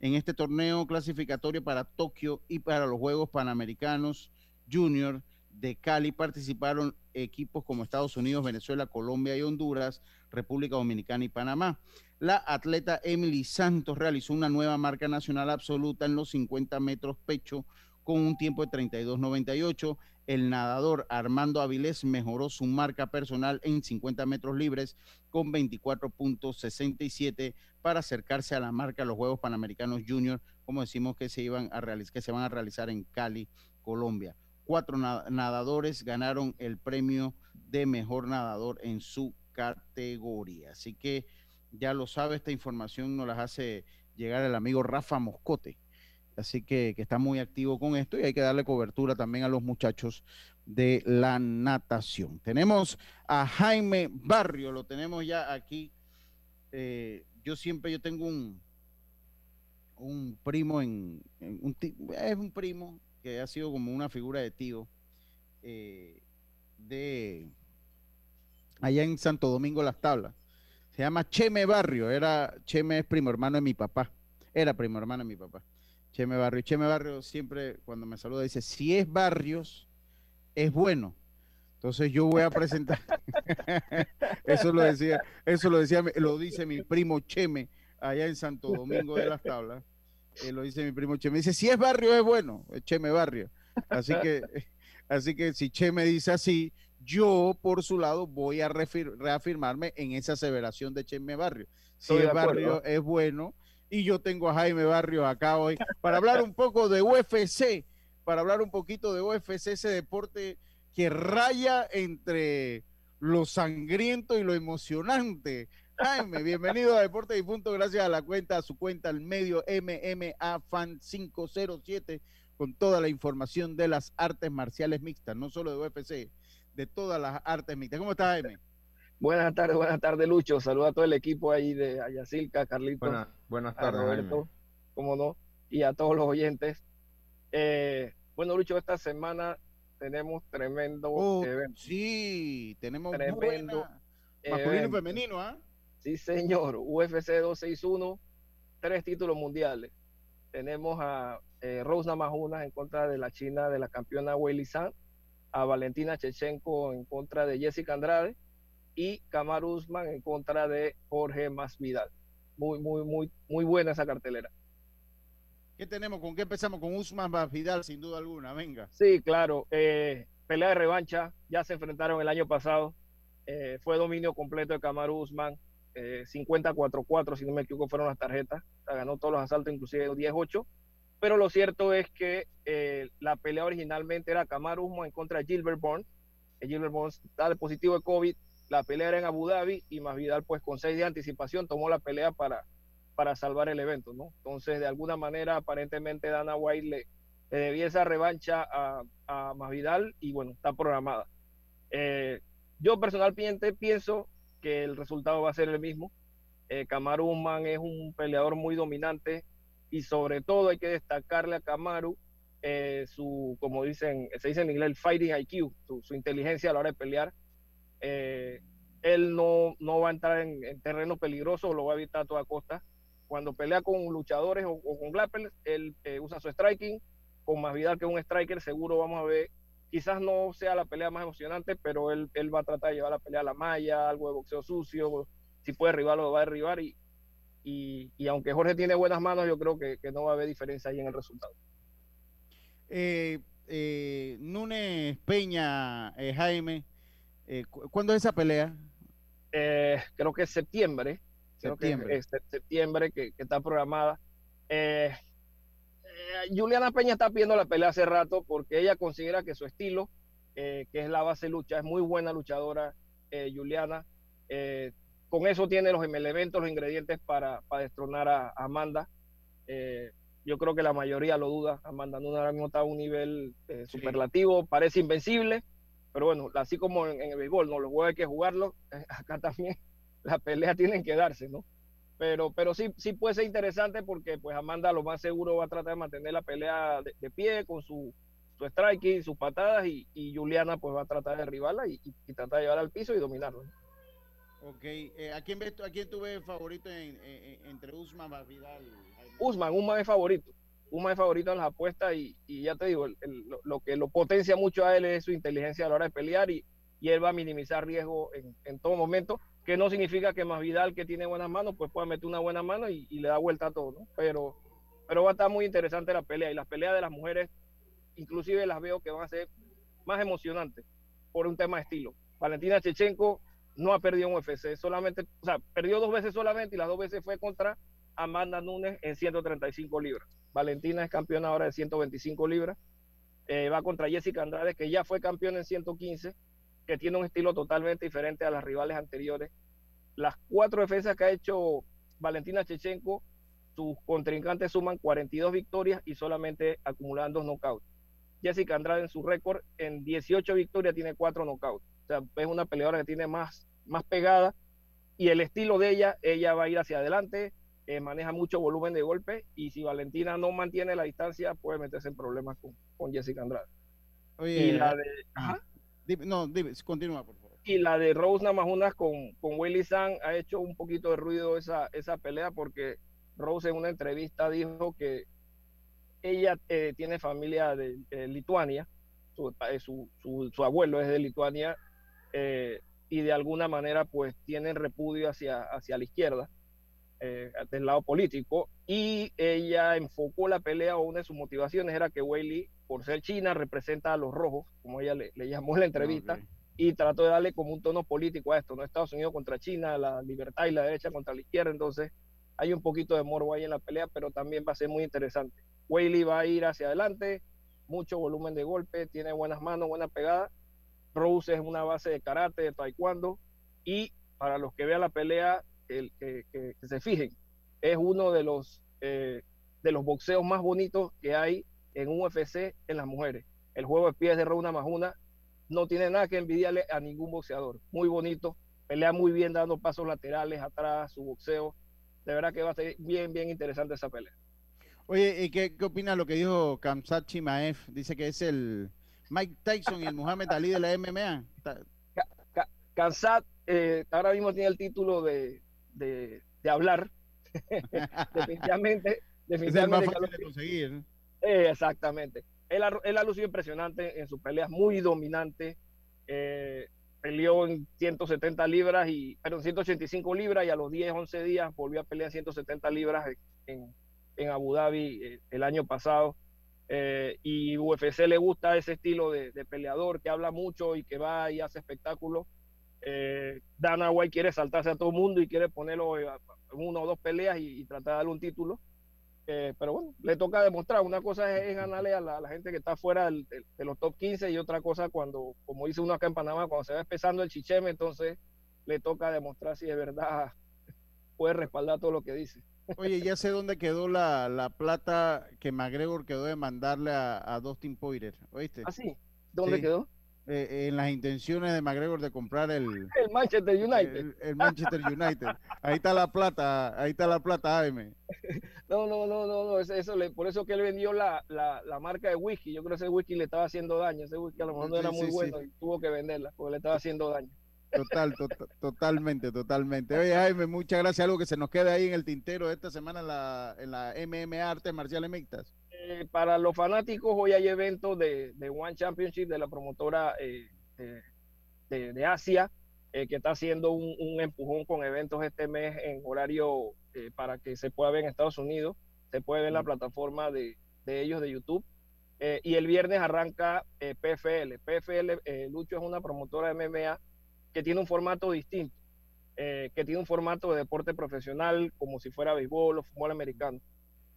en este torneo clasificatorio para Tokio y para los Juegos Panamericanos Junior de Cali participaron equipos como Estados Unidos, Venezuela, Colombia y Honduras, República Dominicana y Panamá. La atleta Emily Santos realizó una nueva marca nacional absoluta en los 50 metros pecho con un tiempo de 32.98. El nadador Armando Avilés mejoró su marca personal en 50 metros libres con 24.67 para acercarse a la marca de los Juegos Panamericanos Junior, como decimos que se, iban a que se van a realizar en Cali, Colombia. Cuatro nadadores ganaron el premio de mejor nadador en su categoría. Así que ya lo sabe, esta información nos las hace llegar el amigo Rafa Moscote. Así que, que, está muy activo con esto y hay que darle cobertura también a los muchachos de la natación. Tenemos a Jaime Barrio, lo tenemos ya aquí. Eh, yo siempre, yo tengo un, un primo en, un, es un primo que ha sido como una figura de tío eh, de allá en Santo Domingo Las Tablas. Se llama Cheme Barrio, era Cheme es primo hermano de mi papá, era primo hermano de mi papá. Cheme Barrio. Cheme Barrio siempre cuando me saluda dice, si es Barrios, es bueno. Entonces yo voy a presentar. <laughs> eso lo decía, eso lo decía, lo dice mi primo Cheme allá en Santo Domingo de las Tablas. Eh, lo dice mi primo Cheme. Dice, si es barrio, es bueno, es Cheme Barrio. Así que, <laughs> así que si Cheme dice así, yo por su lado voy a reafirmarme en esa aseveración de Cheme Barrio. Si es barrio, es bueno y yo tengo a Jaime Barrios acá hoy para hablar un poco de UFC, para hablar un poquito de UFC, ese deporte que raya entre lo sangriento y lo emocionante. Jaime, bienvenido a Deportes y Punto, gracias a la cuenta, a su cuenta, al medio MMA Fan 507, con toda la información de las artes marciales mixtas, no solo de UFC, de todas las artes mixtas. ¿Cómo estás, Jaime? Buenas tardes, buenas tardes, Lucho. Saludos a todo el equipo ahí de Ayacilca, Carlitos. buenas tardes, Roberto, cómo no, y a todos los oyentes. Eh, bueno, Lucho, esta semana tenemos tremendo oh, evento. Sí, tenemos tremendo masculino y femenino, ¿ah? Sí, señor. UFC 261, tres títulos mundiales. Tenemos a eh, Rose Namajunas en contra de la China de la campeona Weili San, a Valentina Chechenko en contra de Jessica Andrade y Kamar Usman en contra de Jorge Masvidal. Muy, muy, muy, muy buena esa cartelera. ¿Qué tenemos? ¿Con qué empezamos? Con Usman Masvidal, sin duda alguna. Venga. Sí, claro. Eh, pelea de revancha. Ya se enfrentaron el año pasado. Eh, fue dominio completo de Kamar Usman. Eh, 54-4, si no me equivoco, fueron las tarjetas. ganó todos los asaltos, inclusive 10-8. Pero lo cierto es que eh, la pelea originalmente era Kamar Usman en contra de Gilbert Bourne. Gilbert Bourne está positivo de COVID, la pelea era en Abu Dhabi y Masvidal pues con seis de anticipación tomó la pelea para, para salvar el evento, ¿no? Entonces de alguna manera aparentemente Dana White le, debía esa revancha a, a Masvidal y bueno, está programada. Eh, yo personalmente pienso que el resultado va a ser el mismo. Eh, Kamaru Usman es un peleador muy dominante y sobre todo hay que destacarle a Kamaru eh, su, como dicen, se dice en inglés, fighting IQ, su inteligencia a la hora de pelear eh, él no, no va a entrar en, terreno peligroso, lo va a evitar a toda costa. Cuando pelea con luchadores o, con grapples, él eh, usa su striking. Con más vida que un striker, seguro vamos a ver. Quizás no sea la pelea más emocionante, pero él, él va a tratar de llevar la pelea a la malla, algo de boxeo sucio. Si puede derribarlo, lo va a derribar. Y, y, aunque Jorge tiene buenas manos, yo creo que, no va a haber diferencia ahí en el resultado. Eh Nunes Peña, Jaime, eh, ¿Cuándo es esa pelea? Eh, creo que es septiembre. Septiembre. que es septiembre que, está programada. Eh, Juliana Peña está pidiendo la pelea hace rato porque ella considera que su estilo, que es la base lucha, es muy buena luchadora, Juliana. con eso tiene los elementos, los ingredientes para, destronar a, Amanda. yo creo que la mayoría lo duda. Amanda no ahora mismo está a un nivel superlativo, parece invencible pero bueno, así como en, el béisbol, ¿no? Los juegos hay que jugarlos, <laughs> acá también las peleas tienen que darse, ¿no? Pero, pero sí, sí puede ser interesante porque pues Amanda lo más seguro va a tratar de mantener la pelea de, pie con su, su striking, sus patadas y, Juliana pues va a tratar de derribarla y, y, tratar de llevarla al piso y dominarlo. Ok, eh, ¿a, quién ves, ¿a quién tú ves favorito entre Usman y Vidal? Usman, Usman es favorito. Uma es favorito en las apuestas y, y ya te digo, el- lo que lo potencia mucho a él es su inteligencia a la hora de pelear y, y él va a minimizar riesgo en, en todo momento, que no significa que más Vidal, que tiene buenas manos, pues pueda meter una buena mano y, y le da vuelta a todo, ¿no? Pero, pero va a estar muy interesante la pelea y las peleas de las mujeres, inclusive las veo que van a ser más emocionantes por un tema de estilo. Valentina Chechenko no ha perdido un UFC, solamente, o sea, perdió dos veces solamente y las dos veces fue contra Amanda Nunes en 135 libras. Valentina es campeona ahora de 125 libras. Eh, va contra Jessica Andrade, que ya fue campeona en 115, que tiene un estilo totalmente diferente a las rivales anteriores. Las cuatro defensas que ha hecho Valentina Chechenko, sus contrincantes suman 42 victorias y solamente acumulan dos knockouts. Jessica Andrade en su récord, en 18 victorias tiene cuatro knockouts. O sea, es una peleadora que tiene más, más pegada y el estilo de ella, ella va a ir hacia adelante, eh, maneja mucho volumen de golpe y si Valentina no mantiene la distancia puede meterse en problemas con, con Jessica Andrade. Oye, y la de, ajá. Dime- no, dime, continúa, por favor. y la de Rose Namajunas con, con Willy San ha hecho un poquito de ruido esa, esa pelea porque Rose en una entrevista dijo que ella eh, tiene familia de Lituania, su, eh, su, su- su abuelo es de Lituania eh, y de alguna manera pues tienen repudio hacia, hacia la izquierda eh, del lado político y ella enfocó la pelea o una de sus motivaciones era que Weili por ser china representa a los rojos como ella le, le llamó en la entrevista y trató de darle como un tono político a esto, ¿no? Estados Unidos contra China, la libertad y la derecha contra la izquierda, entonces hay un poquito de morbo ahí en la pelea, pero también va a ser muy interesante. Weili va a ir hacia adelante, mucho volumen de golpe, tiene buenas manos, buena pegada. Rose es una base de karate, de taekwondo, y para los que vean la pelea, el, que, que- que se fijen, es uno de los, eh, de los boxeos más bonitos que hay en un UFC en las mujeres. El juego de pies de Rona Majuna no tiene nada que envidiarle a ningún boxeador. Muy bonito, pelea muy bien dando pasos laterales atrás, su boxeo. De verdad que va a ser bien, bien interesante esa pelea. Oye, ¿y qué, qué opina lo que dijo Kamsat Chimaev? Dice que es el Mike Tyson y el Muhammad Ali de la MMA. Kansat eh, ahora mismo tiene el título de, de, de hablar. <laughs> definitivamente, <laughs> Es el más definitivamente. fácil de conseguir. ¿no? Eh, exactamente. Él ha, él ha lucido impresionante en sus peleas, muy dominante. Eh, peleó en 170 libras, y, pero en 185 libras y a los 10, 11 días volvió a pelear en 170 libras en, en Abu Dhabi eh, el año pasado. Eh, y UFC le gusta ese estilo de, de peleador que habla mucho y que va y hace espectáculos. Eh, Dana White quiere saltarse a todo el mundo y quiere ponerlo en una o dos peleas y, y tratar de darle un título. Eh, pero bueno, le toca demostrar. Una cosa es, es ganarle a la, a la gente que está fuera del- del- de los top 15 y otra cosa cuando, como dice uno acá en Panamá, cuando se va empezando el chicheme, entonces le toca demostrar si de verdad <laughs> puede respaldar todo lo que dice. Oye, ya sé dónde quedó la, la plata que McGregor quedó de mandarle a, a Dustin Poirier, ¿oíste? ¿Ah, sí? ¿Dónde Sí. quedó? Eh, en las intenciones de McGregor de comprar el, <laughs> El Manchester United. el, el Manchester United. Ahí está la plata, ahí está la plata, Jaime. <laughs> No, no, no, no, no, eso, le- por eso que él vendió la, la, la marca de whisky. Yo creo que ese whisky le estaba haciendo daño. Ese whisky a lo mejor no Sí, era muy sí, sí. bueno y tuvo que venderla porque le estaba haciendo daño. Total, to- totalmente, totalmente. Oye, Jaime, muchas gracias. Algo que se nos quede ahí en el tintero esta semana en la, en la MMA Artes Marciales Mixtas. Eh, para los fanáticos, hoy hay evento de, de One Championship de la promotora eh, de, Asia, eh, que está haciendo un, un empujón con eventos este mes en horario para que se pueda ver en Estados Unidos. Se puede ver en la plataforma de, de ellos de YouTube. Y el viernes arranca PFL. PFL, Lucho es una promotora de MMA que tiene un formato distinto, que tiene un formato de deporte profesional como si fuera béisbol o fútbol americano.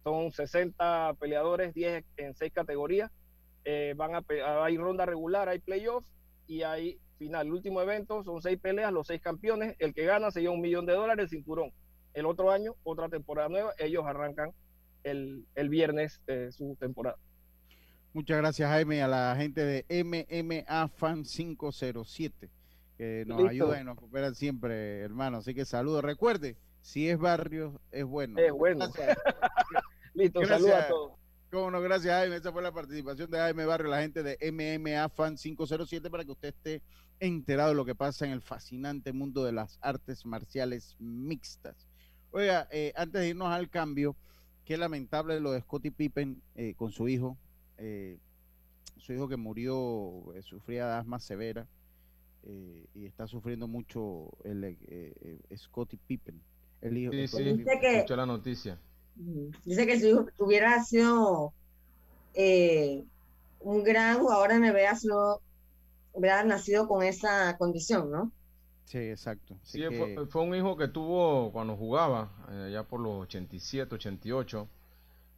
Son 60 peleadores, 10 en 6 categorías. Eh, van a, hay ronda regular, hay playoff y hay final. El último evento son 6 peleas, los 6 campeones. El que gana se lleva un millón de dólares, el cinturón. El otro año, otra temporada nueva. Ellos arrancan el, el viernes eh, su temporada. Muchas gracias, Jaime, a la gente de MMA Fan 507, que nos Listo. ayudan y nos cooperan siempre, hermano. Así que saludos. Recuerde, si es barrio, es bueno. Es bueno. Gracias. <laughs> Listo, Gracias. saludos a todos. Cómo no, gracias Jaime. Esa fue la participación de Jaime Barrio, la gente de MMA Fan 507, para que usted esté enterado de lo que pasa en el fascinante mundo de las artes marciales mixtas. Oiga, eh, antes de irnos al cambio, qué lamentable lo de Scottie Pippen eh, con su hijo. eh, su hijo que murió eh, sufría de asma severa eh, y está sufriendo mucho el eh, eh, Scottie Pippen. El hijo, Sí, Scottie sí, Pippen. que- escuché la noticia. Dice que si hijo hubiera sido eh, un gran jugador de NBA, si no hubiera nacido con esa condición, ¿no? Sí, exacto. Así Sí, que- fue, fue un hijo que tuvo cuando jugaba, eh, allá por los 87, 88.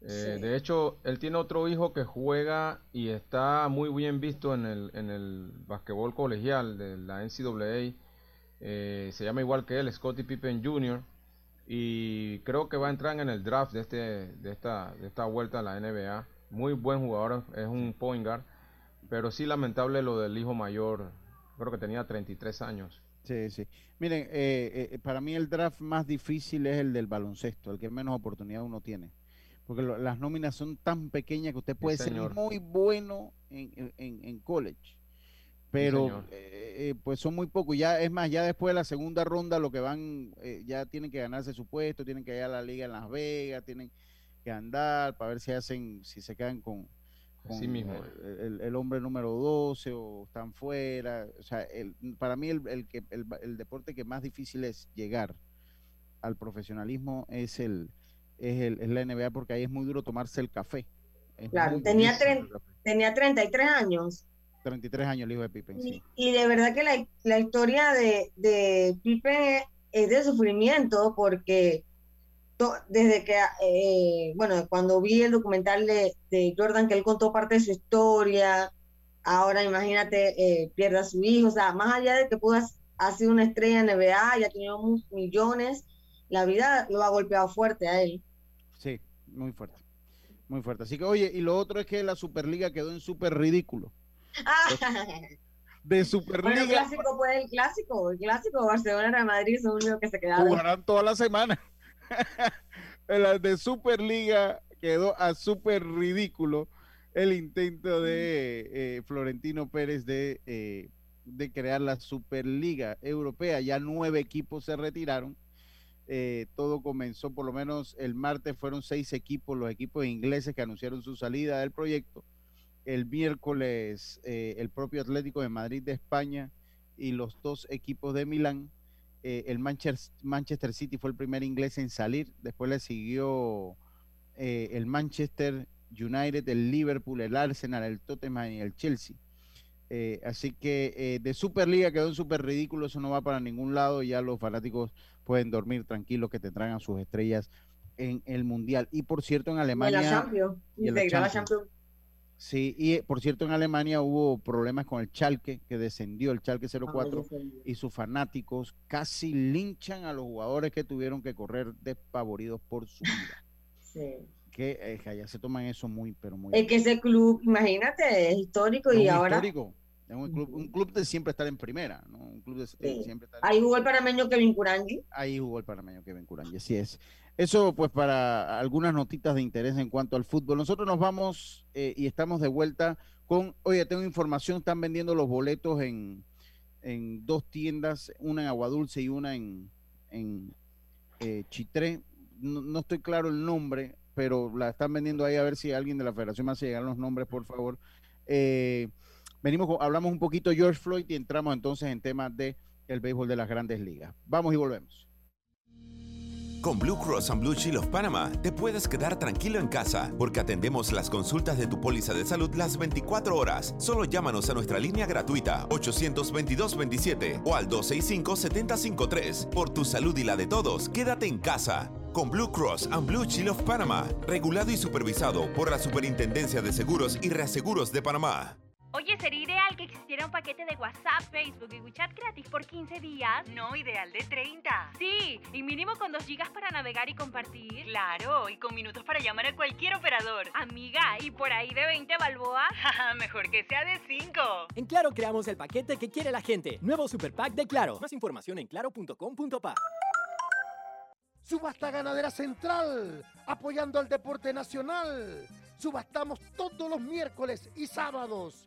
Eh, Sí. De hecho, él tiene otro hijo que juega y está muy bien visto en el, en el basquetbol colegial de la NCAA. Eh, se llama igual que él, Scottie Pippen Jr. Y creo que va a entrar en el draft de, este, de, esta, de esta vuelta a la NBA. Muy buen jugador, es un point guard. Pero sí lamentable lo del hijo mayor, creo que tenía 33 años. Sí, sí. Miren, eh, eh, para mí el draft más difícil es el del baloncesto, el que menos oportunidad uno tiene. Porque lo- las nóminas son tan pequeñas que usted puede ser muy bueno en, en- en- en college. Pero eh, eh, pues son muy pocos. Ya, es más, ya después de la segunda ronda lo que van, eh, ya tienen que ganarse su puesto, tienen que ir a la liga en Las Vegas, tienen que andar para ver si hacen, si se quedan con, con mismo el, el- el hombre número 12 o están fuera. O sea, el- para mí el, el que, el, ba- el deporte que más difícil es llegar al profesionalismo es el es, el, es la NBA porque ahí es muy duro tomarse el café. Es Claro, tenía, tre- tenía 33 años 33 años el hijo de Pippen, sí. y, y de verdad que la, la historia de, de Pippen es de sufrimiento porque to- desde que, eh, bueno, cuando vi el documental de, de Jordan, que él contó parte de su historia, ahora imagínate, eh, pierde a su hijo, o sea, más allá de que pudo ha, sido una estrella en NBA, ya ha tenido millones, la vida lo ha golpeado fuerte a él. Sí, muy fuerte. Muy fuerte. Así que, oye, y lo otro es que la Superliga quedó en súper ridículo. <laughs> De Bueno, el Superliga clásico, pues el clásico, el clásico Barcelona Real Madrid son los únicos que se quedaron. jugarán toda la semana. <laughs> La de Superliga quedó a súper ridículo el intento de eh, Florentino Pérez de, eh, de crear la Superliga Europea. Ya nueve equipos se retiraron. Eh, todo comenzó, por lo menos el martes fueron seis equipos, los equipos ingleses que anunciaron su salida del proyecto. El miércoles eh, el propio Atlético de Madrid de España y los dos equipos de Milán. Eh, el Manchester, Manchester City fue el primer inglés en salir, después le siguió eh, el Manchester United, el Liverpool, el Arsenal, el Tottenham y el Chelsea. Eh, así que de Superliga quedó en súper ridículo, eso no va para ningún lado, ya los fanáticos pueden dormir tranquilos que tendrán a sus estrellas en el Mundial. Y por cierto, en Y en Alemania... la Champions, y en la Champions. Sí, y eh, por cierto, en Alemania hubo problemas con el Schalke, que descendió el Schalke 04 descendió. y sus fanáticos casi linchan a los jugadores que tuvieron que correr despavoridos por su vida. Sí. Que eh, que allá se toman eso muy, pero muy Es que ese club, imagínate, es histórico es y ahora histórico, es un club, un club de siempre estar en primera, ¿no? Un club de Sí. siempre estar ahí jugó el panameño Kevin Curangui. Ahí jugó el panameño Kevin Curangui, así es. Eso pues para algunas notitas de interés en cuanto al fútbol. Nosotros nos vamos eh, y estamos de vuelta con, oye, tengo información, están vendiendo los boletos en, en dos tiendas, una en Aguadulce y una en, en eh, Chitré. No, no estoy claro el nombre, pero la están vendiendo ahí a ver si alguien de la federación me hace llegar los nombres, por favor. Eh, venimos, con- hablamos un poquito George Floyd y entramos entonces en temas de el béisbol de las grandes ligas. Vamos y volvemos. Con Blue Cross and Blue Shield of Panama te puedes quedar tranquilo en casa porque atendemos las consultas de tu póliza de salud las 24 horas. Solo llámanos a nuestra línea gratuita 822-27 o al 265-753. Por tu salud y la de todos, quédate en casa. Con Blue Cross and Blue Shield of Panama, regulado y supervisado por la Superintendencia de Seguros y Reaseguros de Panamá. Oye, sería ideal que existiera un paquete de WhatsApp, Facebook y WeChat gratis por 15 días. No, ideal de 30. Sí, y mínimo con 2 gigas para navegar y compartir. Claro, y con minutos para llamar a cualquier operador. Amiga, ¿y por ahí de 20 balboa? <laughs> Mejor que sea de 5. En Claro creamos el paquete que quiere la gente. Nuevo Super Pack de Claro. Más información en claro.com.pa. Subasta Ganadera Central, apoyando al deporte nacional. Subastamos todos los miércoles y sábados,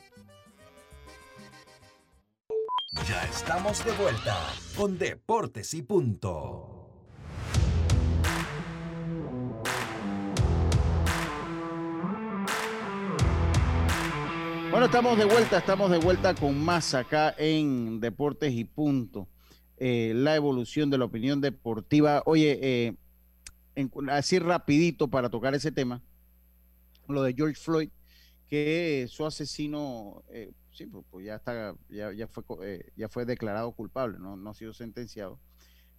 Ya estamos de vuelta con Deportes y Punto. Bueno, estamos de vuelta, estamos de vuelta con más acá en Deportes y Punto. Eh, la evolución de la opinión deportiva. Oye, eh, así rapidito para tocar ese tema, lo de George Floyd, que su asesino, eh, sí, pues, pues ya está, ya, ya fue, eh, ya fue declarado culpable, no, no ha sido sentenciado,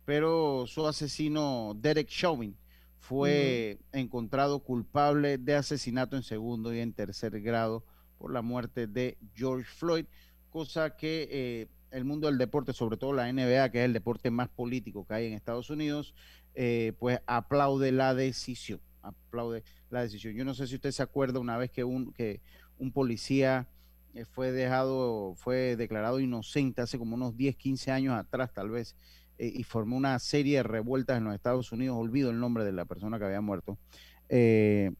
pero su asesino Derek Chauvin fue encontrado culpable de asesinato en segundo y en tercer grado por la muerte de George Floyd, cosa que eh, el mundo del deporte, sobre todo la NBA, que es el deporte más político que hay en Estados Unidos, eh, pues aplaude la decisión, aplaude la decisión. Yo no sé si usted se acuerda una vez que un, que un policía fue dejado, fue declarado inocente hace como unos 10, 15 años atrás tal vez, eh, y formó una serie de revueltas en los Estados Unidos, olvido el nombre de la persona que había muerto. Eh,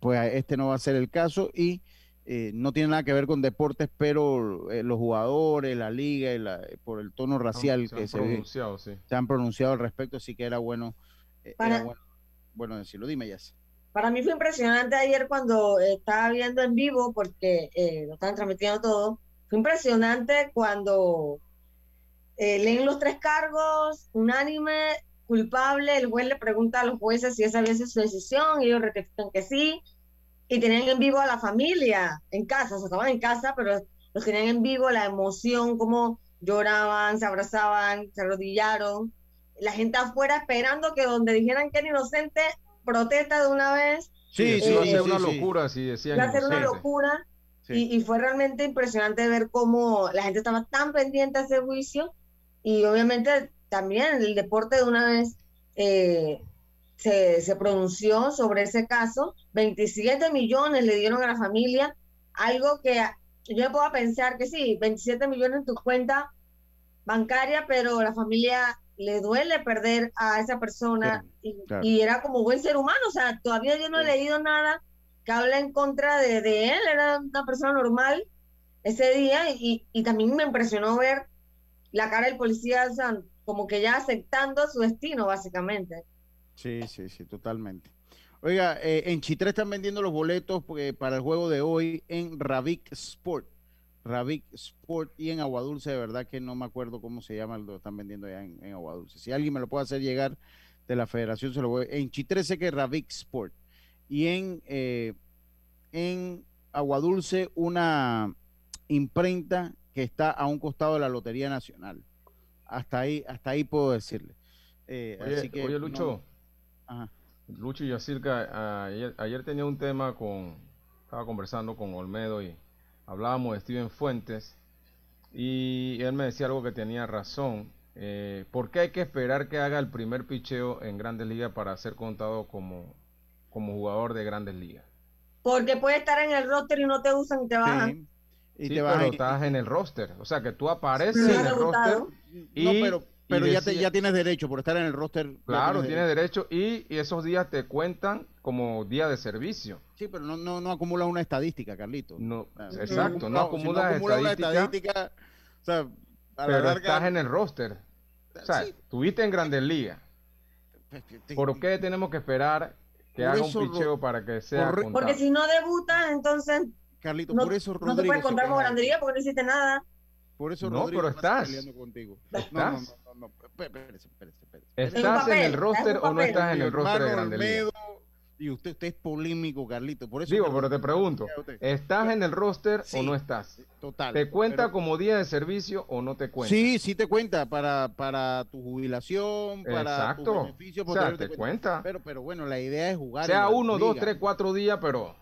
pues este no va a ser el caso y eh, no tiene nada que ver con deportes, pero eh, los jugadores, la liga, y la- por el tono racial se que han se, ve- sí. se han pronunciado al respecto, así que era bueno, eh, era bueno, bueno decirlo. Dime, Jess. Para mí fue impresionante ayer cuando eh, estaba viendo en vivo, porque eh, lo estaban transmitiendo todo. Fue impresionante cuando eh, leen los tres cargos, unánime, culpable. El juez le pregunta a los jueces si esa había sido su decisión, y ellos rectifican que sí. Y tenían en vivo a la familia en casa, o sea, estaban en casa, pero los tenían en vivo, la emoción, cómo lloraban, se abrazaban, se arrodillaron. La gente afuera esperando que donde dijeran que era inocente, protesta de una vez. Sí, sí, Eh, iba a ser sí, una sí. locura si decían Iba a ser una locura y, y fue realmente impresionante ver cómo la gente estaba tan pendiente a ese juicio y obviamente también el deporte de una vez eh, se, se pronunció sobre ese caso. 27 millones le dieron a la familia, algo que yo puedo pensar que sí, 27 millones en tu cuenta bancaria, pero la familia le duele perder a esa persona y, claro. y era como buen ser humano, o sea, todavía yo no he leído nada que habla en contra de, de él, era una persona normal ese día y, y también me impresionó ver la cara del policía, o sea, como que ya aceptando su destino, básicamente. Sí, sí, sí, totalmente. Oiga, eh, en Chitré están vendiendo los boletos porque- para el juego de hoy en Ravik Sport. Ravik Sport y en Aguadulce, de verdad que no me acuerdo cómo se llama, lo están vendiendo allá en, en Aguadulce. Si alguien me lo puede hacer llegar de la federación, se lo voy. En Chitré sé que es Ravik Sport. Y en, eh, en Aguadulce, una imprenta que está a un costado de la Lotería Nacional. Hasta ahí, hasta ahí puedo decirle. Eh, Oye, así que oye, no- Lucho. Ajá. Lucho y Yacirca, ayer, ayer tenía un tema con, estaba conversando con Olmedo y hablábamos de Steven Fuentes y él me decía algo que tenía razón. Eh, ¿Por qué hay que esperar que haga el primer picheo en Grandes Ligas para ser contado como, como jugador de Grandes Ligas? Porque puede estar en el roster y no te usan y te bajan. Y sí, te vas pero a- estás en el roster, o sea que tú apareces en el roster y, no, pero, pero ya, te- ya tienes derecho por estar en el roster. Claro, tienes tienes derecho y, y esos días te cuentan como día de servicio. Sí, pero no, no, no acumulas una estadística, Carlito. No, Ah, exacto, si no una estadística, estadística, o sea, a la pero larga- estás en el roster. O sea, tuviste en Grandes Ligas. ¿Por qué tenemos que esperar que haga un picheo para que sea contado? Porque si no debutas, entonces Carlito, no, por eso no te Rodrigo puedes se contar como queja. grandería porque no hiciste nada. Por eso No, Rodrigo pero está estás. peleando contigo. Estás. No, no, no, espérese, espérese, espérese. ¿Estás en el roster o no estás en el roster de Ligas? Olmedo, Y usted, usted es polémico, Carlito. Por eso Digo, pero te pregunto, ¿estás en el roster Sí, o no estás? Total. ¿Te cuenta pero- como día de servicio o no te cuenta? Sí, sí te cuenta para, para tu jubilación, para Exacto. tu beneficio. O sea, te cuenta. Pero, pero bueno, la idea es jugar. Sea en uno, dos, tres, cuatro días, pero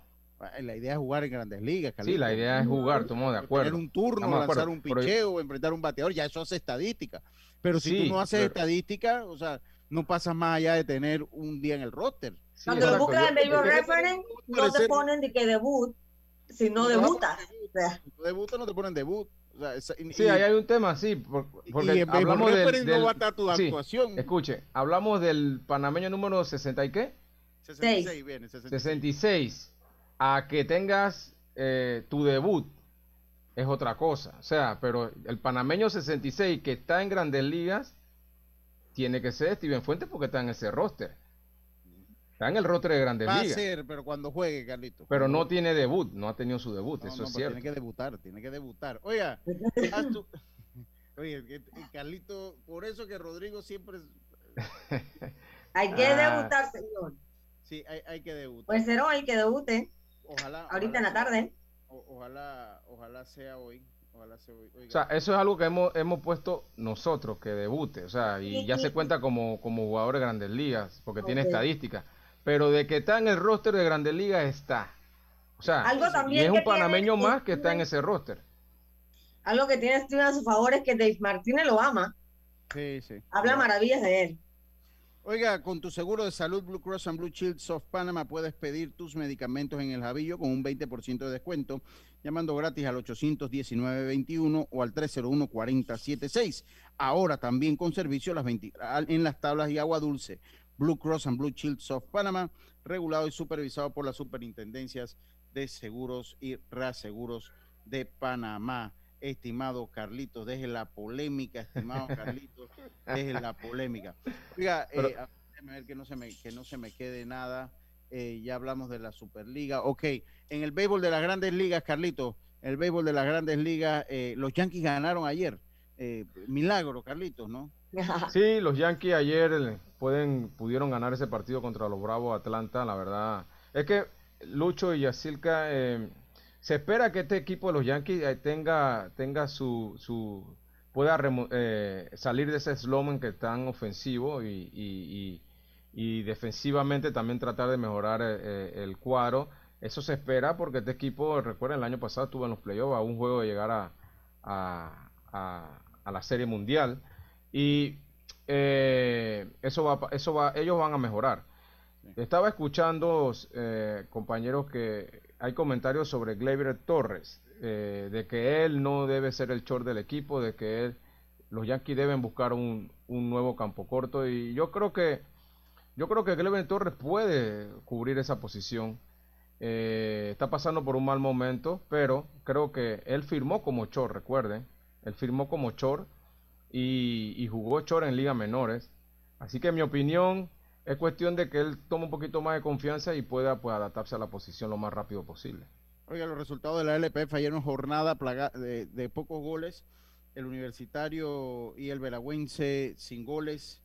La idea es jugar en grandes ligas, sí, la idea es jugar, estamos de acuerdo. Tener un turno, lanzar un pero- picheo, enfrentar un bateador, ya eso hace estadística. Pero si Sí, tú no haces pero- estadística, o sea, no pasas más allá de tener un día en el roster. Cuando lo buscan en Baseball Reference, no te ponen de que debut, si no debuta. Si no debuta, no te ponen debut. O sea, y- Sí, ahí hay un tema, sí, por- porque y en hablamos del, Reference no del- va a estar tu sí, actuación. escuche, hablamos del panameño número 60 y qué? 66 viene, 66. 66. A que tengas eh, tu debut es otra cosa. O sea, pero el panameño 66 que está en grandes ligas tiene que ser Steven Fuentes porque está en ese roster. Está en el roster de grandes Va a ligas. ser, pero cuando juegue, Carlito. Pero no tiene debut, no ha tenido su debut, No, eso no, es cierto. Tiene que debutar, tiene que debutar. Oiga, tu- <laughs> Oye, Carlito, por eso que Rodrigo siempre. Hay que <laughs> Ah. debutar, señor. Sí, hay, hay que debutar. Puede ser hoy que debute, Ojalá. ahorita en la tarde. o- ojalá, ojalá sea hoy. Ojalá sea hoy. O sea, eso es algo que hemos, hemos puesto nosotros, que debute, o sea, y ya se cuenta como, como jugador de grandes ligas, porque tiene estadísticas, pero de que está en el roster de grandes ligas está. O sea, Algo y también es que un panameño tiene más que está en ese roster. Algo que tiene Steven a su favor es que Dave Martínez lo ama. sí, sí. Habla maravillas de él. Oiga, con tu seguro de salud Blue Cross and Blue Shield Soft Panama puedes pedir tus medicamentos en el Javillo con un 20% de descuento llamando gratis al 819-21 o al 301-4076. Ahora también con servicio las 20 al- en las tablas y agua dulce. Blue Cross and Blue Shield Soft Panama, regulado y supervisado por las superintendencias de seguros y reaseguros de Panamá. Estimado Carlitos, deje la polémica, estimado Carlitos, deje la <laughs> polémica. Oiga, Pero- eh, a- ver que no se me, que no se me quede nada. Eh, ya hablamos de la Superliga. Ok, en el béisbol de las grandes ligas, Carlitos, el béisbol de las grandes ligas, eh, los Yankees ganaron ayer. Eh, milagro, Carlitos, ¿no? <laughs> Sí, los Yankees ayer eh, pueden, pudieron ganar ese partido contra los Bravos de Atlanta, la verdad. Es que Lucho y Yacilca, eh, se espera que este equipo de los Yankees eh, tenga, tenga su, su pueda remo- eh, salir de ese slogan que tan ofensivo y, y- y- y defensivamente también tratar de mejorar eh, el cuadro. Eso se espera porque este equipo, recuerden, el año pasado estuvo en los playoffs a un juego de llegar a, a- a- a la Serie Mundial. Y eh, eso va, eso va, ellos van a mejorar. Estaba escuchando, compañeros, que hay comentarios sobre Gleyber Torres, eh, de que él no debe ser el short del equipo, de que él, los Yankees deben buscar un, un nuevo campo corto y yo creo que yo creo que Gleyber Torres puede cubrir esa posición. Eh, está pasando por un mal momento, pero creo que él firmó como short, recuerden, él firmó como short y, y jugó short en ligas menores. Así que mi opinión es cuestión de que él tome un poquito más de confianza y pueda pues, adaptarse a la posición lo más rápido posible. Oiga, los resultados de la LPF ayer en jornada plaga- de, de pocos goles. El Universitario y el Veragüense sin goles.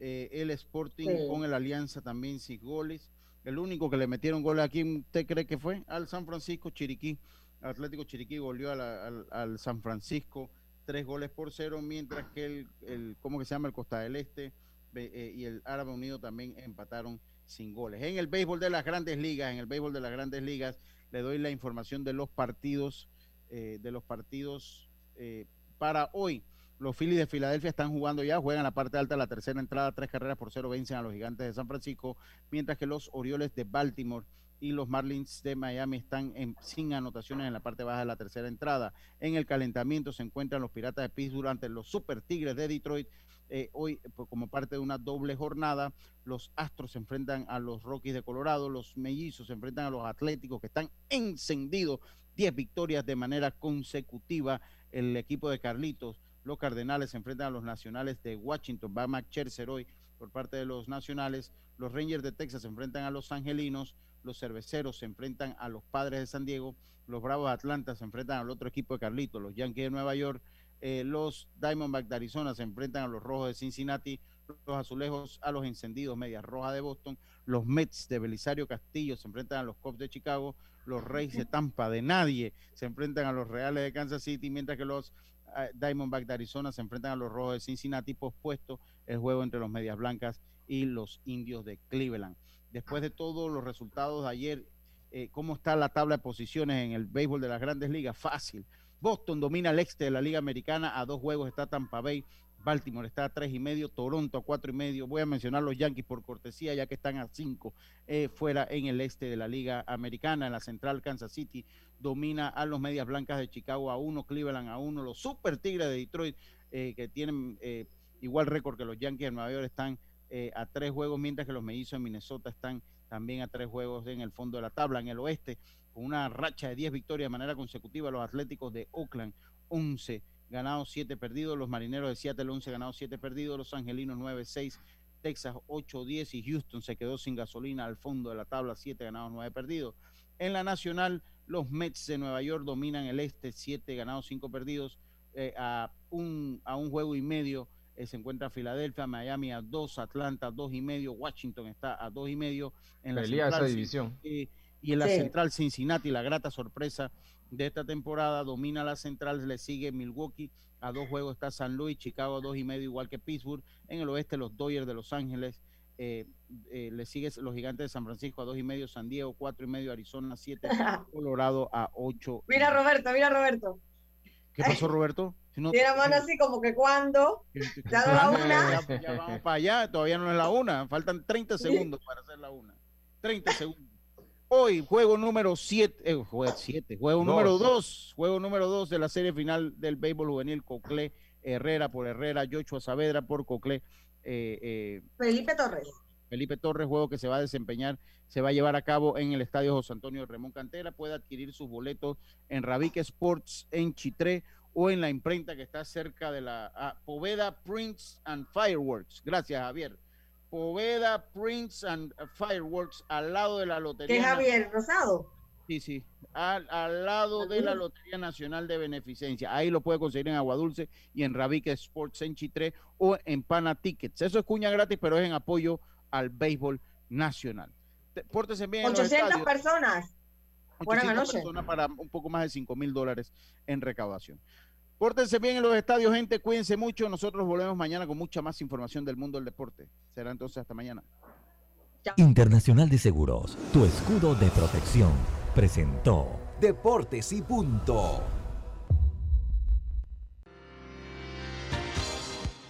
Eh, el Sporting Sí. con el Alianza también sin goles. El único que le metieron goles aquí, ¿usted cree que fue? Al San Francisco Chiriquí. Atlético Chiriquí goleó al, al San Francisco tres goles por cero, mientras que el, el ¿cómo que se llama? El Costa del Este y el Árabe Unido también empataron sin goles. En el béisbol de las grandes ligas, en el béisbol de las grandes ligas, le doy la información de los partidos, eh, de los partidos eh, para hoy. Los Phillies de Filadelfia están jugando ya, juegan la parte alta de la tercera entrada, tres carreras por cero vencen a los gigantes de San Francisco, mientras que los Orioles de Baltimore y los Marlins de Miami están en- sin anotaciones en la parte baja de la tercera entrada. En el calentamiento se encuentran los Piratas de Pittsburgh ante los Super Tigres de Detroit. Eh, hoy, pues, como parte de una doble jornada, los Astros se enfrentan a los Rockies de Colorado, los Mellizos se enfrentan a los Atléticos que están encendidos, 10 victorias de manera consecutiva. El equipo de Carlitos, los Cardenales se enfrentan a los Nacionales de Washington, va Mac Scherzer hoy por parte de los Nacionales, los Rangers de Texas se enfrentan a los Angelinos, los Cerveceros se enfrentan a los Padres de San Diego, los Bravos de Atlanta se enfrentan al otro equipo de Carlitos, los Yankees de Nueva York, eh, los Diamondbacks de Arizona se enfrentan a los Rojos de Cincinnati, los Azulejos a los Encendidos Medias Rojas de Boston, los Mets de Belisario Castillo se enfrentan a los Cubs de Chicago, los Reyes de Tampa de nadie se enfrentan a los Reales de Kansas City, mientras que los eh, Diamondbacks de Arizona se enfrentan a los Rojos de Cincinnati, pospuesto el juego entre los Medias Blancas y los Indios de Cleveland. Después de todos los resultados de ayer, eh, ¿cómo está la tabla de posiciones en el béisbol de las grandes ligas? Fácil. Boston domina el este de la Liga Americana, a dos juegos está Tampa Bay, Baltimore está a tres y medio, Toronto a cuatro y medio. Voy a mencionar los Yankees por cortesía, ya que están a cinco eh, fuera en el este de la Liga Americana. En la central, Kansas City domina a los Medias Blancas de Chicago a uno, Cleveland a uno. Los Super Tigres de Detroit, eh, que tienen eh, igual récord que los Yankees de Nueva York, están a tres juegos, mientras que los Mellizos de Minnesota están también a tres juegos en el fondo de la tabla. En el oeste, con una racha de 10 victorias de manera consecutiva, los Atléticos de Oakland, 11 ganados, 7 perdidos. Los Marineros de Seattle, 11 ganados, 7 perdidos. Los Angelinos, 9-6. Texas, 8-10. Y Houston se quedó sin gasolina al fondo de la tabla, 7 ganados, 9 perdidos. En la Nacional, los Mets de Nueva York dominan el este, 7 ganados, 5 perdidos. Eh, a, un, a un juego y medio eh, se encuentra Filadelfia, Miami a 2, Atlanta 2 y medio, Washington está a 2 y medio. En la central, esa división. y en la central Cincinnati, la grata sorpresa de esta temporada. Domina la central, le sigue Milwaukee. A dos juegos está San Luis, Chicago a dos y medio, igual que Pittsburgh. En el oeste, los Dodgers de Los Ángeles. Eh, eh, le sigue los gigantes de San Francisco a dos y medio, San Diego cuatro y medio, Arizona siete, <laughs> Colorado a ocho. Mira Roberto, mira Roberto. ¿Qué pasó Roberto? Si no, Tiene mano así como que cuando. Ya la una. Ya, vamos para allá, todavía no es la una. Faltan 30 segundos para hacer la una. 30 segundos. Hoy, juego número 7, eh, juego, siete, juego número 2, juego número 2 de la serie final del béisbol juvenil, Coclé Herrera por Herrera, Joshua Saavedra por Coclé. Eh, eh, Felipe Torres. Felipe Torres, juego que se va a desempeñar, se va a llevar a cabo en el Estadio José Antonio Ramón Cantera. Puede adquirir sus boletos en Ravique Sports en Chitré o en la imprenta que está cerca de la ah, Poveda Prints and Fireworks. Gracias, Javier. Poveda Prince and Fireworks al lado de la Lotería. ¿Qué Javier Rosado? Sí, sí, al, lado de la Lotería Nacional de Beneficencia. Ahí lo puede conseguir en Agua Dulce y en Rabique Sports en Chitré o en Pana Tickets. Eso es cuña gratis, pero es en apoyo al béisbol nacional. Pórtese bien. 800 personas. 800 personas para un poco más de 5 mil dólares en recaudación. Pórtense bien en los estadios, gente. Cuídense mucho. Nosotros volvemos mañana con mucha más información del mundo del deporte. Será entonces hasta mañana. Internacional de Seguros, tu escudo de protección, presentó Deportes y Punto.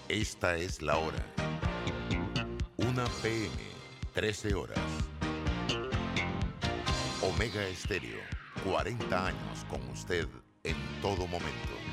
Esta es la hora. Una PM, 13 horas. Omega Estéreo, 40 años con usted en todo momento.